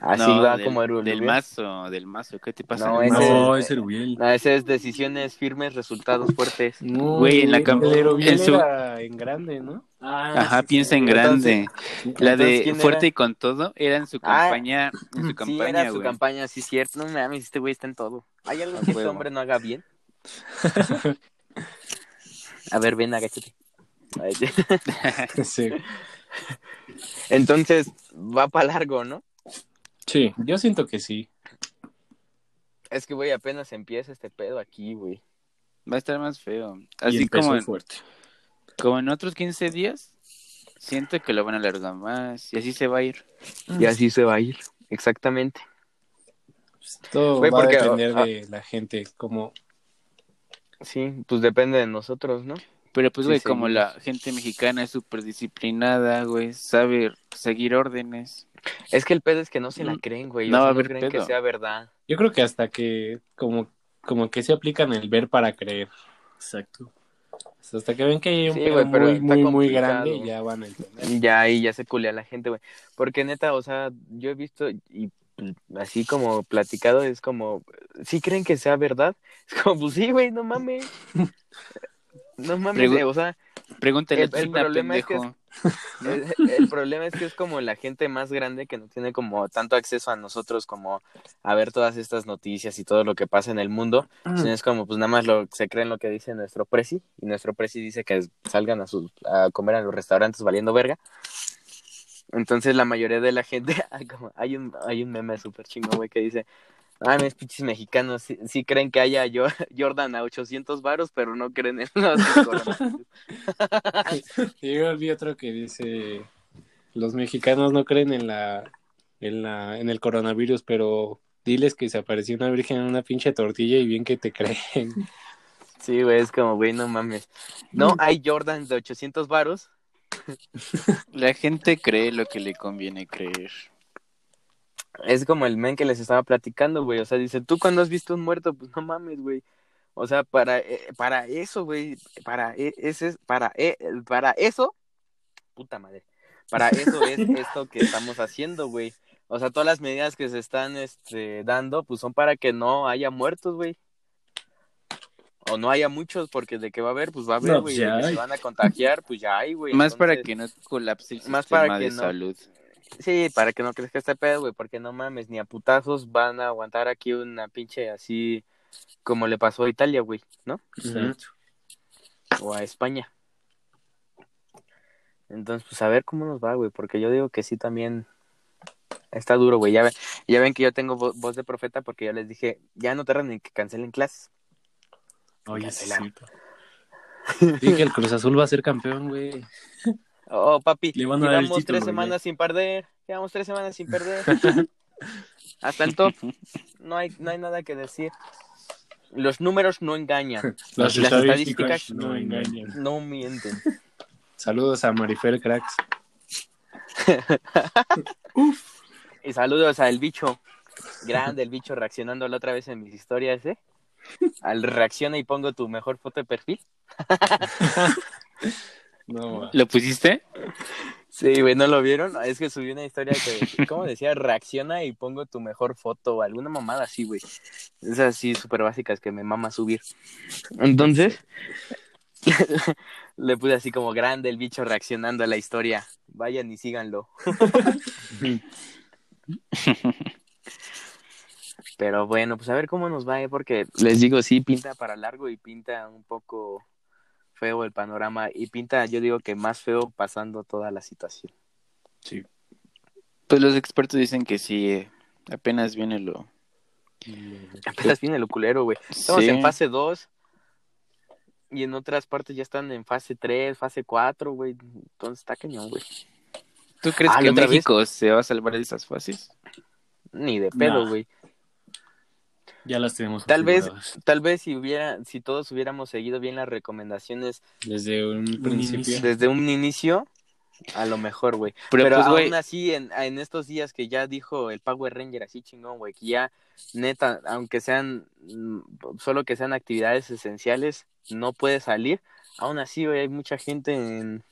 Así No, va del, como Erubiel. Del mazo, del mazo. ¿Qué te pasa? No, ese mazo? No, es- Erubiel. No, ese es decisiones firmes, resultados fuertes. No, Güey, en la el- cam- el Aerobiel en su- era en grande, ¿no? Ajá, piensa en Entonces- grande. La de ¿quién Fuerte era? y con todo era en su Ah, campaña, en su Sí, campaña, era su güey. campaña, sí, cierto. No mames, este güey está en todo. ¿Hay algo que este hombre no haga bien? A ver, ven, agáchate. Sí. Entonces, va para largo, ¿no? Sí. Yo siento que sí. Es que, güey, apenas empieza este pedo aquí, güey. Va a estar más feo. Así como en, fuerte. como en otros 15 días, siento que lo van a alargar más y así se va a ir. Y así se va a ir, exactamente. Todo Güey, va a depender ah, de la gente, como Sí, pues depende de nosotros, ¿no? Pero pues, Sí, güey, como la gente mexicana es súper disciplinada, güey, sabe seguir órdenes. Es que el pedo es que no se la Mm. creen, güey. No o va sea, a haber creen pedo. que sea verdad. yo creo que hasta que como como que se aplican el ver para creer. Exacto. Hasta que ven que hay un Sí, pedo pero muy está muy grande ya van a entender. Ya ahí ya se culea la gente, güey. Porque neta, o sea, yo he visto y pues, así como platicado es como, ¿sí creen que sea verdad? Es como, pues sí, güey, no mames. No mames, Pregu- eh, o sea, Pregúntale El- el China, problema es que pendejo. el, el problema es que es como la gente más grande que no tiene como tanto acceso a nosotros como a ver todas estas noticias y todo lo que pasa en el mundo. Sino es como, pues nada más lo, se creen lo que dice nuestro presi y nuestro presi dice que salgan a, sus, a comer a los restaurantes valiendo verga. Entonces la mayoría de la gente, como- hay un, hay un meme súper chingo, güey, que dice, ah, mis pinches mexicanos sí, sí creen que haya yo, Jordan a 800 varos, pero no creen en los coronavirus". Y yo vi otro que dice los mexicanos no creen en la en la en el coronavirus, pero diles que se apareció una virgen en una pinche tortilla y bien que te creen. Sí, güey, es como, güey, no mames. No hay Jordans de 800 varos. La gente cree lo que le conviene creer. Es como el men que les estaba platicando, güey. O sea, dice, ¿tú cuando has visto un muerto? Pues no mames, güey. O sea, para, eh, para eso, güey, para, eh, ese, para, eh, para eso, puta madre, para eso es esto que estamos haciendo, güey. O sea, todas las medidas que se están este, dando, pues son para que no haya muertos, güey. O no haya muchos, porque de que va a haber, pues va a haber, No, güey. pues que hay. se van a contagiar, pues ya hay, güey. Más para que no colapse el Más sistema para que de no. salud. Sí, para que no crezca este pedo, güey, porque no mames, ni a putazos van a aguantar aquí una pinche así como le pasó a Italia, güey, ¿no? Exacto. O a España. Entonces, pues a ver cómo nos va, güey, porque yo digo que sí también está duro, güey. Ya, ven- ya ven que yo tengo vo- voz de profeta porque yo les dije, ya no tardan ni que cancelen clases. Oye, sí. Dije que el Cruz Azul va a ser campeón, güey. Oh, papi, Le van a dar el llevamos título, tres semanas sin perder, llevamos tres semanas sin perder. Hasta el top, no hay, no hay nada que decir. Los números no engañan. Las, Las estadísticas, estadísticas no engañan. No mienten. Saludos a Marifer Cracks. Y saludos al bicho. Grande el bicho reaccionando la otra vez en mis historias, ¿eh? Al reacciona y pongo tu mejor foto de perfil. No. ¿Lo pusiste? Sí, güey, ¿no lo vieron? Es que subí una historia que, ¿cómo decía? Reacciona y pongo tu mejor foto o alguna mamada así, güey. Esas así súper básicas que me mama subir. Entonces, le puse así como grande el bicho reaccionando a la historia. Vayan y síganlo. Pero bueno, pues a ver cómo nos va, ¿eh? porque les digo, sí, pinta para largo y pinta un poco feo el panorama y pinta, yo digo que más feo pasando toda la situación. Sí. Pues los expertos dicen que sí, eh, apenas viene lo... Apenas viene lo culero, güey. Estamos Sí. en fase 2 y en otras partes ya están en fase 3, fase 4, güey. Entonces está cañón, güey. ¿Tú crees Ah, que. México se va a salvar de esas fases? Ni de pedo, Nah. Ya las tenemos Tal vez, tal vez si hubiera, si todos hubiéramos seguido bien las recomendaciones desde un principio. inicio. desde un inicio, a lo mejor, güey. Pero, Pero, pues, aún así, en, en estos días que ya dijo el Power Ranger así chingón, güey, que ya, neta, aunque sean, mm, solo que sean actividades esenciales, no puede salir. Aún así, güey, hay mucha gente en,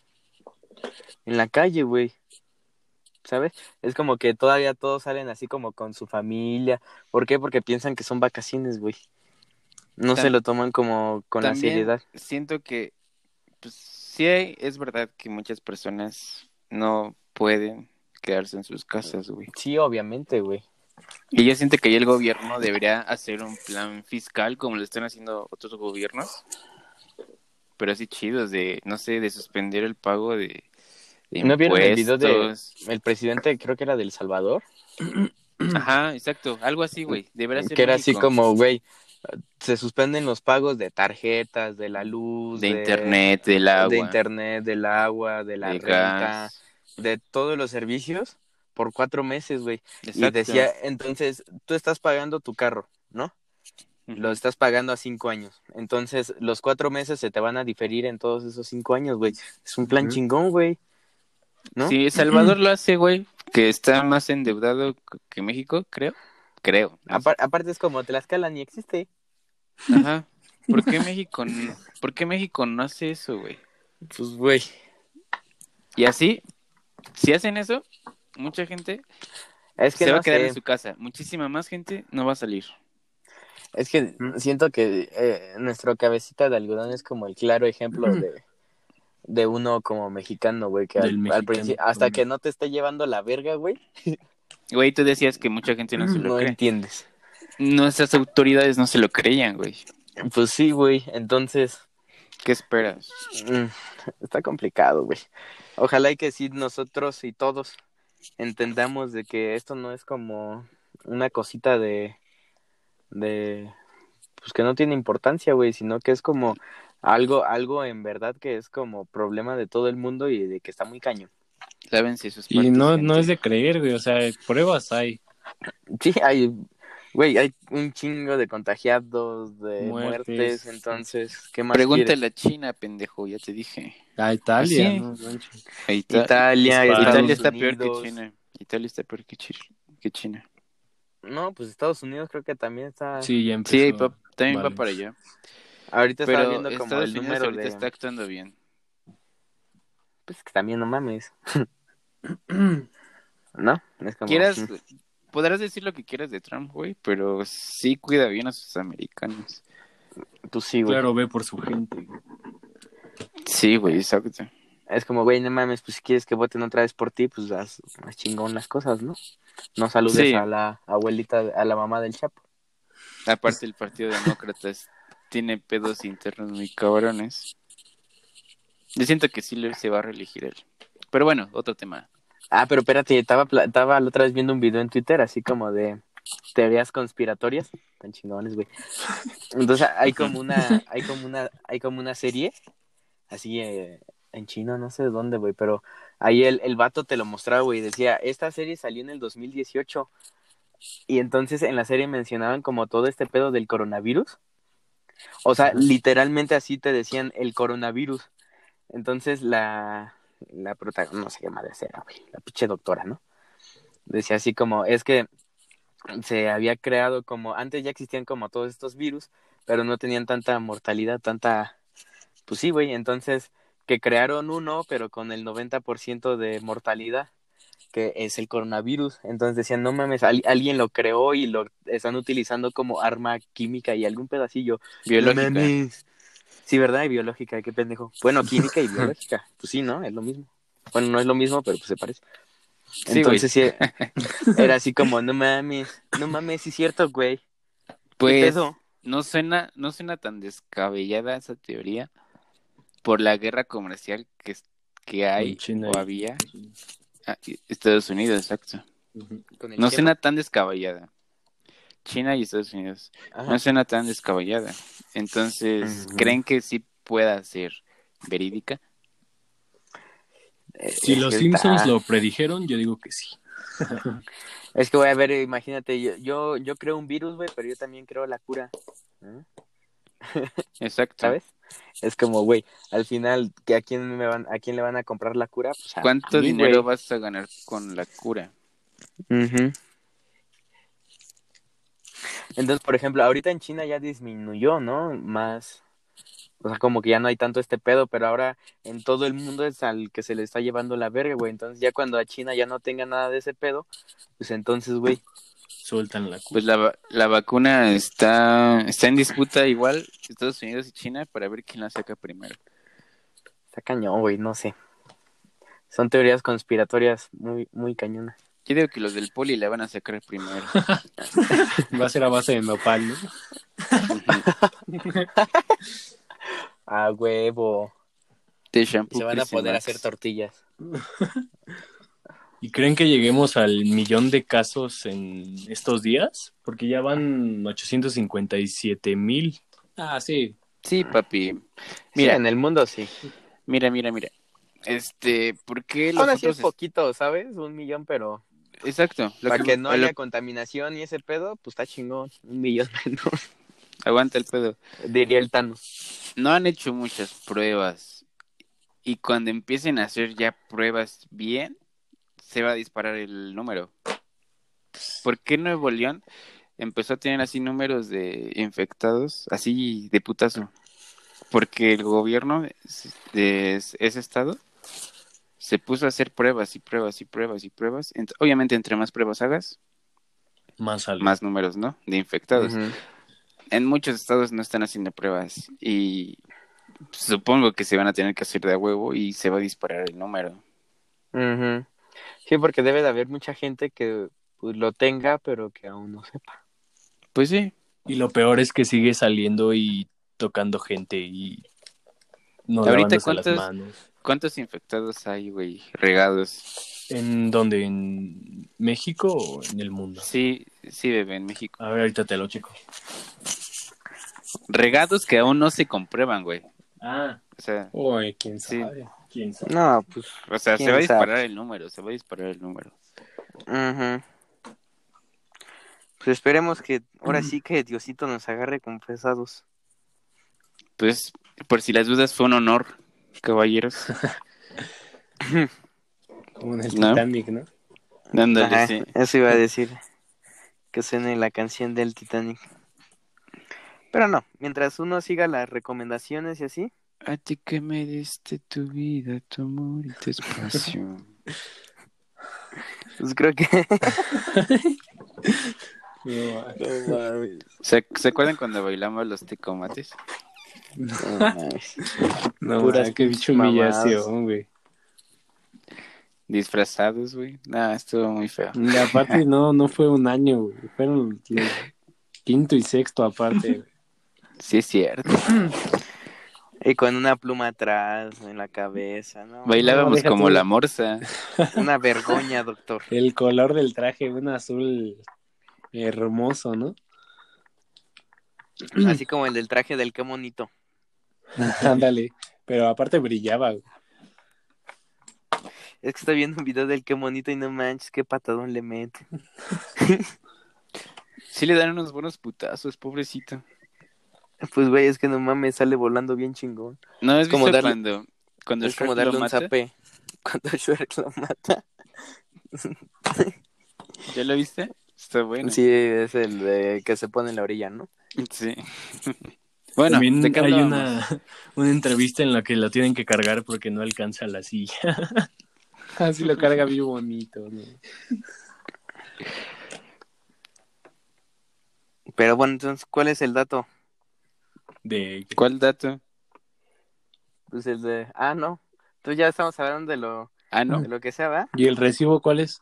en la calle, güey. ¿Sabes? Es como que todavía todos salen así como con su familia. ¿Por qué? Porque piensan que son vacaciones, güey. No se lo toman como con la seriedad. siento que, pues sí, es verdad que muchas personas no pueden quedarse en sus casas, güey. Sí, obviamente, güey. Y yo siento que ya el gobierno debería hacer un plan fiscal como lo están haciendo otros gobiernos, pero así chidos de, no sé, de suspender el pago de, de ¿No vieron el video de- impuestos. El presidente, creo que era del Salvador. Ajá, exacto, algo así, güey. Ser que era así como, güey, se suspenden los pagos de tarjetas, de la luz, de internet, del agua, de internet, del agua, de la de renta, gas. de todos los servicios por cuatro meses, güey. Y decía, entonces, tú estás pagando tu carro, ¿no? Lo estás pagando a cinco años. Entonces, los cuatro meses se te van a diferir en todos esos cinco años, güey. Es un plan chingón, güey. ¿No? Sí, Salvador lo hace, güey, que está más endeudado que México, creo. Creo. no sé. Apar- aparte es como Tlaxcala ni existe. Ajá. ¿Por qué México no, ¿por qué México no hace eso, güey? Pues, güey. Y así, si hacen eso, mucha gente Es que se va a quedar sé. en su casa. Muchísima más gente no va a salir. Es que Mm. siento que eh, nuestro cabecita de algodón es como el claro ejemplo de, de uno como mexicano, güey, que al, al mexicano principio, hasta que no te esté llevando la verga, güey, Güey, tú decías que mucha gente no se lo no cree. entiendes. Nuestras autoridades no se lo creían, güey. Pues sí, güey, entonces ¿Qué esperas? mm, está complicado, güey. Ojalá y que sí nosotros y todos entendamos de que esto no es como una cosita de de pues que no tiene importancia, güey, sino que es como algo algo en verdad que es como problema de todo el mundo y de que está muy caño. ¿Saben si sus Y no, gente? no es de creer, güey. O sea, pruebas hay. Sí, hay, güey, hay un chingo de contagiados, de muertes, Muertes. entonces, ¿qué más Pregúntale a China, pendejo, ya te dije. A Italia, sí. ¿no? manches. A Ita-? Italia. Estados Italia está peor que China. Italia está peor que, que China. No, pues Estados Unidos creo que también está. Sí, ya empezó. Sí, pa- también va para allá. Ahorita estaba Pero viendo como Estados el Unidos número ahorita de. está actuando bien. Pues que también no mames. ¿No? Es como. Quieras, podrás decir lo que quieras de Trump, güey, pero sí cuida bien a sus americanos. Pues sí, güey. Claro, ve por su gente. Sí, güey, exacto. Es como, güey, no mames, pues si quieres que voten otra vez por ti, pues haz, haz chingón las cosas, ¿no? No saludes Sí. a la abuelita, a la mamá del Chapo. Aparte el Partido Demócrata es- tiene pedos internos muy cabrones. Yo siento que sí se va a reelegir él. Pero bueno, otro tema. Ah, pero espérate, estaba, estaba la otra vez viendo un video en Twitter, así como de teorías conspiratorias, tan chingones, güey. Entonces hay como una, hay como una, hay como una serie, así eh, en China, no sé de dónde, güey, pero ahí el, el vato te lo mostraba, güey, decía, esta serie salió en el 2018, y entonces en la serie mencionaban como todo este pedo del coronavirus. O sea, literalmente así te decían el coronavirus. Entonces la, la protagonista, no sé qué madre era, güey, la pinche doctora, ¿no? Decía así como, es que se había creado como, antes ya existían como todos estos virus, pero no tenían tanta mortalidad, tanta, pues sí, güey, entonces que crearon uno, pero con el 90% de mortalidad, que es el coronavirus. Entonces decían, no mames, al- alguien lo creó y lo están utilizando como arma química y algún pedacillo. Biológica. No mames. Sí, ¿verdad? Y biológica, qué pendejo. Bueno, química y biológica. Pues sí, ¿no? Es lo mismo. Bueno, no es lo mismo, pero pues se parece. Sí, Entonces sí, era así como, no mames, no mames, sí es cierto, güey. ¿Qué Pues no suena, no suena tan descabellada esa teoría por la guerra comercial que, es- que hay China o había. Ah, Estados Unidos, exacto. No suena tan descabellada. China y Estados Unidos. Ajá. No suena tan descabellada. Entonces. ¿creen que sí pueda ser verídica? Eh, Si es los Simpsons está- lo predijeron, yo digo que sí. Es que voy a ver, imagínate, yo, yo, yo creo un virus, güey, pero yo también creo la cura. ¿eh? Exacto. ¿Sabes? Es como, güey, al final, ¿que a quién me van, a quién le van a comprar la cura? Pues a ¿Cuánto mí, dinero vas a ganar con la cura? Entonces, por ejemplo, ahorita en China ya disminuyó, ¿no? Más, o sea, como que ya no hay tanto este pedo, pero ahora en todo el mundo es al que se le está llevando la verga, güey. Entonces, ya cuando a China ya no tenga nada de ese pedo, pues entonces, güey, Sueltan la Pues la, la vacuna está, está en disputa igual Estados Unidos y China para ver quién la saca primero. está cañón, güey, no sé. Son teorías conspiratorias muy, muy cañonas. Yo digo que los del poli la van a sacar primero. Va a ser a base de nopal, ¿no? A huevo. Se van a poder hacer tortillas. ¿Y creen que lleguemos al millón de casos en estos días? Porque ya van 857 mil. Ah, sí. Sí, papi. Mira, en el mundo sí. mira, mira, mira. Este, ¿por qué los Aún así es poquito, ¿sabes? Un millón, pero Exacto. Lo para que no lo- haya contaminación y ese pedo, pues está chingón. Un millón menos, Aguanta el pedo. diría el Thanos. No han hecho muchas pruebas. Y cuando empiecen a hacer ya pruebas bien, se va a disparar el número. ¿Por qué Nuevo León empezó a tener así números de infectados, así de putazo? Porque el gobierno de ese estado se puso a hacer pruebas y pruebas y pruebas y pruebas. Ent- Obviamente, entre más pruebas hagas, Más números, ¿no? De infectados en muchos estados no están haciendo pruebas y supongo que se van a tener que hacer de a huevo y se va a disparar el número. Sí, porque debe de haber mucha gente que pues, lo tenga, pero que aún no sepa. Pues sí, Y lo peor es que sigue saliendo y tocando gente y no Ahorita, lavándose las ¿cuántos- manos. ¿cuántos infectados hay, güey? Regados. ¿En dónde? ¿En México o en el mundo? Sí, sí, bebé, en México. A ver, ahorita te lo checo. Regados que aún no se comprueban, güey. Ah, O sea, Uy, quién Sí. Sabe. quién sabe. No, pues. o sea, ¿Quién se va a sabe? disparar el número, se va a disparar el número. ujú. Pues esperemos que ahora sí que Diosito nos agarre confesados. Pues, por si las dudas, fue un honor, caballeros. Como en el ¿No? Titanic, ¿no? Dándole, Ajá, sí. Eso iba a decir. Que suene la canción del Titanic. Pero no, mientras uno siga las recomendaciones y así, A ti que me diste tu vida, tu amor y tu espacio. pues creo que. No, ¿Se, ¿Se acuerdan cuando bailamos los tecomates? No mames. no Puras qué bicho humillación, güey. Disfrazados, güey. Nah, estuvo muy feo. Y aparte no, no fue un año, güey. Fueron los quinto y sexto aparte, güey. Sí, es cierto. Y con una pluma atrás en la cabeza, ¿no? Bailábamos como la morsa. Una vergoña, doctor. El color del traje, un azul hermoso, ¿no? Así como el del traje del qué bonito. Ándale. Pero aparte brillaba, güey. Es que estoy viendo un video del qué bonito y no manches, qué patadón le mete. Sí le dan unos buenos putazos, pobrecito. Pues güey, es que no mames, sale volando bien chingón. ¿No has Es como darle- cuando, cuando es como Shrek darle lo un mata? zape. Cuando Shrek lo mata. ¿Ya lo viste? Está bueno. Sí, es el de que se pone en la orilla, ¿no? Sí. Bueno, También ¿de qué hay una, una entrevista en la que la tienen que cargar porque no alcanza la silla. Así lo carga bien bonito, ¿no? Pero bueno, entonces, ¿cuál es el dato? De ¿Cuál dato? Pues el de... Ah, no. Entonces ya estamos hablando de lo, Ah, no. de lo que sea, ¿va? ¿Y el recibo cuál es?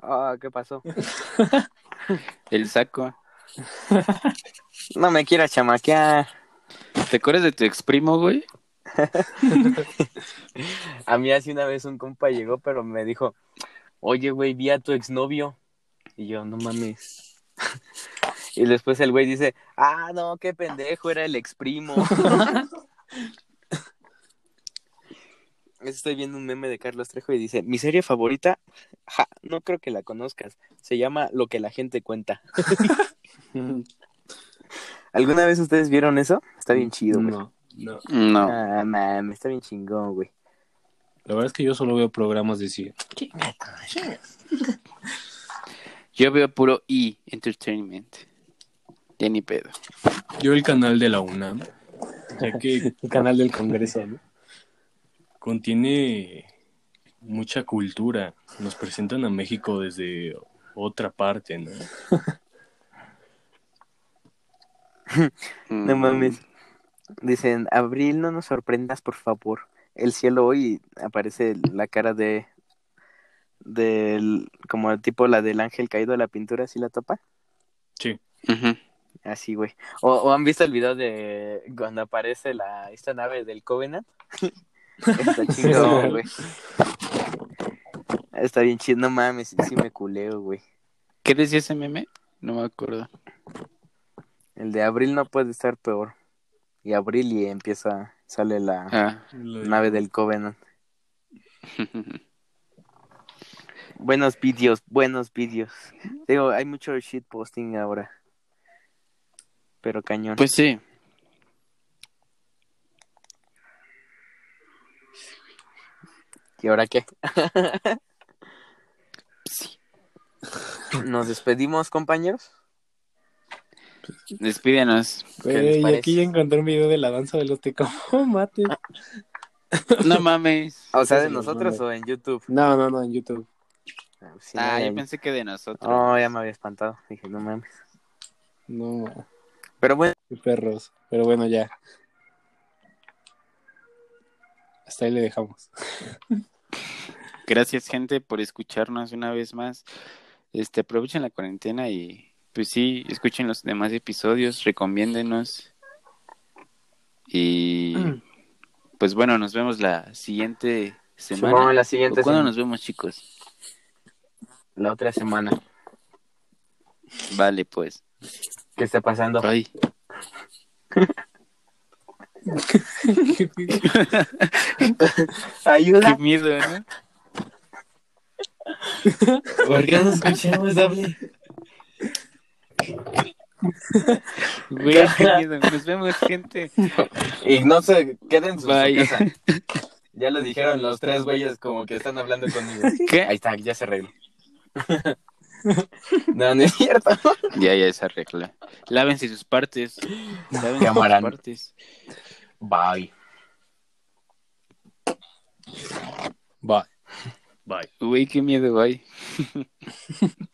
Ah, ¿qué pasó? El saco. No me quieras chamaquear. ¿Te acuerdas de tu ex primo, güey? A mí hace una vez un compa llegó, pero me dijo, oye, güey, vi a tu exnovio. Y yo, no mames. Y después el güey dice, ah, no, qué pendejo, era el ex primo. Estoy viendo un meme de Carlos Trejo y dice, mi serie favorita, ja, no creo que la conozcas. Se llama Lo que la gente cuenta. ¿Alguna vez ustedes vieron eso? Está bien chido, güey. No. no. No. Ah, está bien chingón, güey. La verdad es que yo solo veo programas de cine. Yo veo puro E Entertainment. Ya ni pedo. Yo el canal de la UNAM, ya que El canal del Congreso, ¿no? contiene mucha cultura. Nos presentan a México desde otra parte, ¿no? No mames. Dicen, Abril, no nos sorprendas, por favor. El cielo hoy aparece la cara de del como tipo la del ángel caído de la pintura, ¿sí la topa? Sí. ujú. Así, güey. O, o han visto el video de cuando aparece la esta nave del Covenant? Está chido, güey. Está bien chido, no mames, sí me culeo, güey. ¿Qué decía ese meme? No me acuerdo. El de Abril no puede estar peor. Y Abril y empieza, sale la Ah. nave del Covenant. Buenos vídeos, buenos vídeos. Digo, hay mucho shitposting ahora. Pero cañón. Pues sí. ¿Y ahora qué? Sí. ¿Nos despedimos, compañeros? Despídenos. ¿Qué les Güey, y aquí ya encontré un video de la danza de los tecamomates. No mames. O sea, de nosotros o en YouTube. No, no, no, en YouTube. Sí, no, Ah, ya yo pensé que de nosotros. Oh, ya me había espantado. Dije, no mames. No, Pero bueno, perros. Pero bueno, ya. Hasta ahí le dejamos. Gracias, gente, por escucharnos una vez más. Este, aprovechen la cuarentena y pues sí, escuchen los demás episodios, recomiéndenos. Y pues bueno, nos vemos la siguiente semana. Simón, la siguiente ¿O ¿Cuándo semana. nos vemos, chicos? la otra semana. Vale, pues. ¿Qué está pasando? Bye. Ayuda. Qué miedo, ¿no? ¿Por qué no escuchamos, Dable? Güey, qué miedo. Nos vemos, gente. Y no se queden en su Bye. casa. Ya lo dijeron los tres güeyes como que están hablando conmigo. Ahí ¿Qué? está, ya se arregló. No, no es cierto. Ya, ya se arregla. Lávense sus partes. Lávense sus partes. Bye. Bye. Bye. Güey, qué miedo, bye.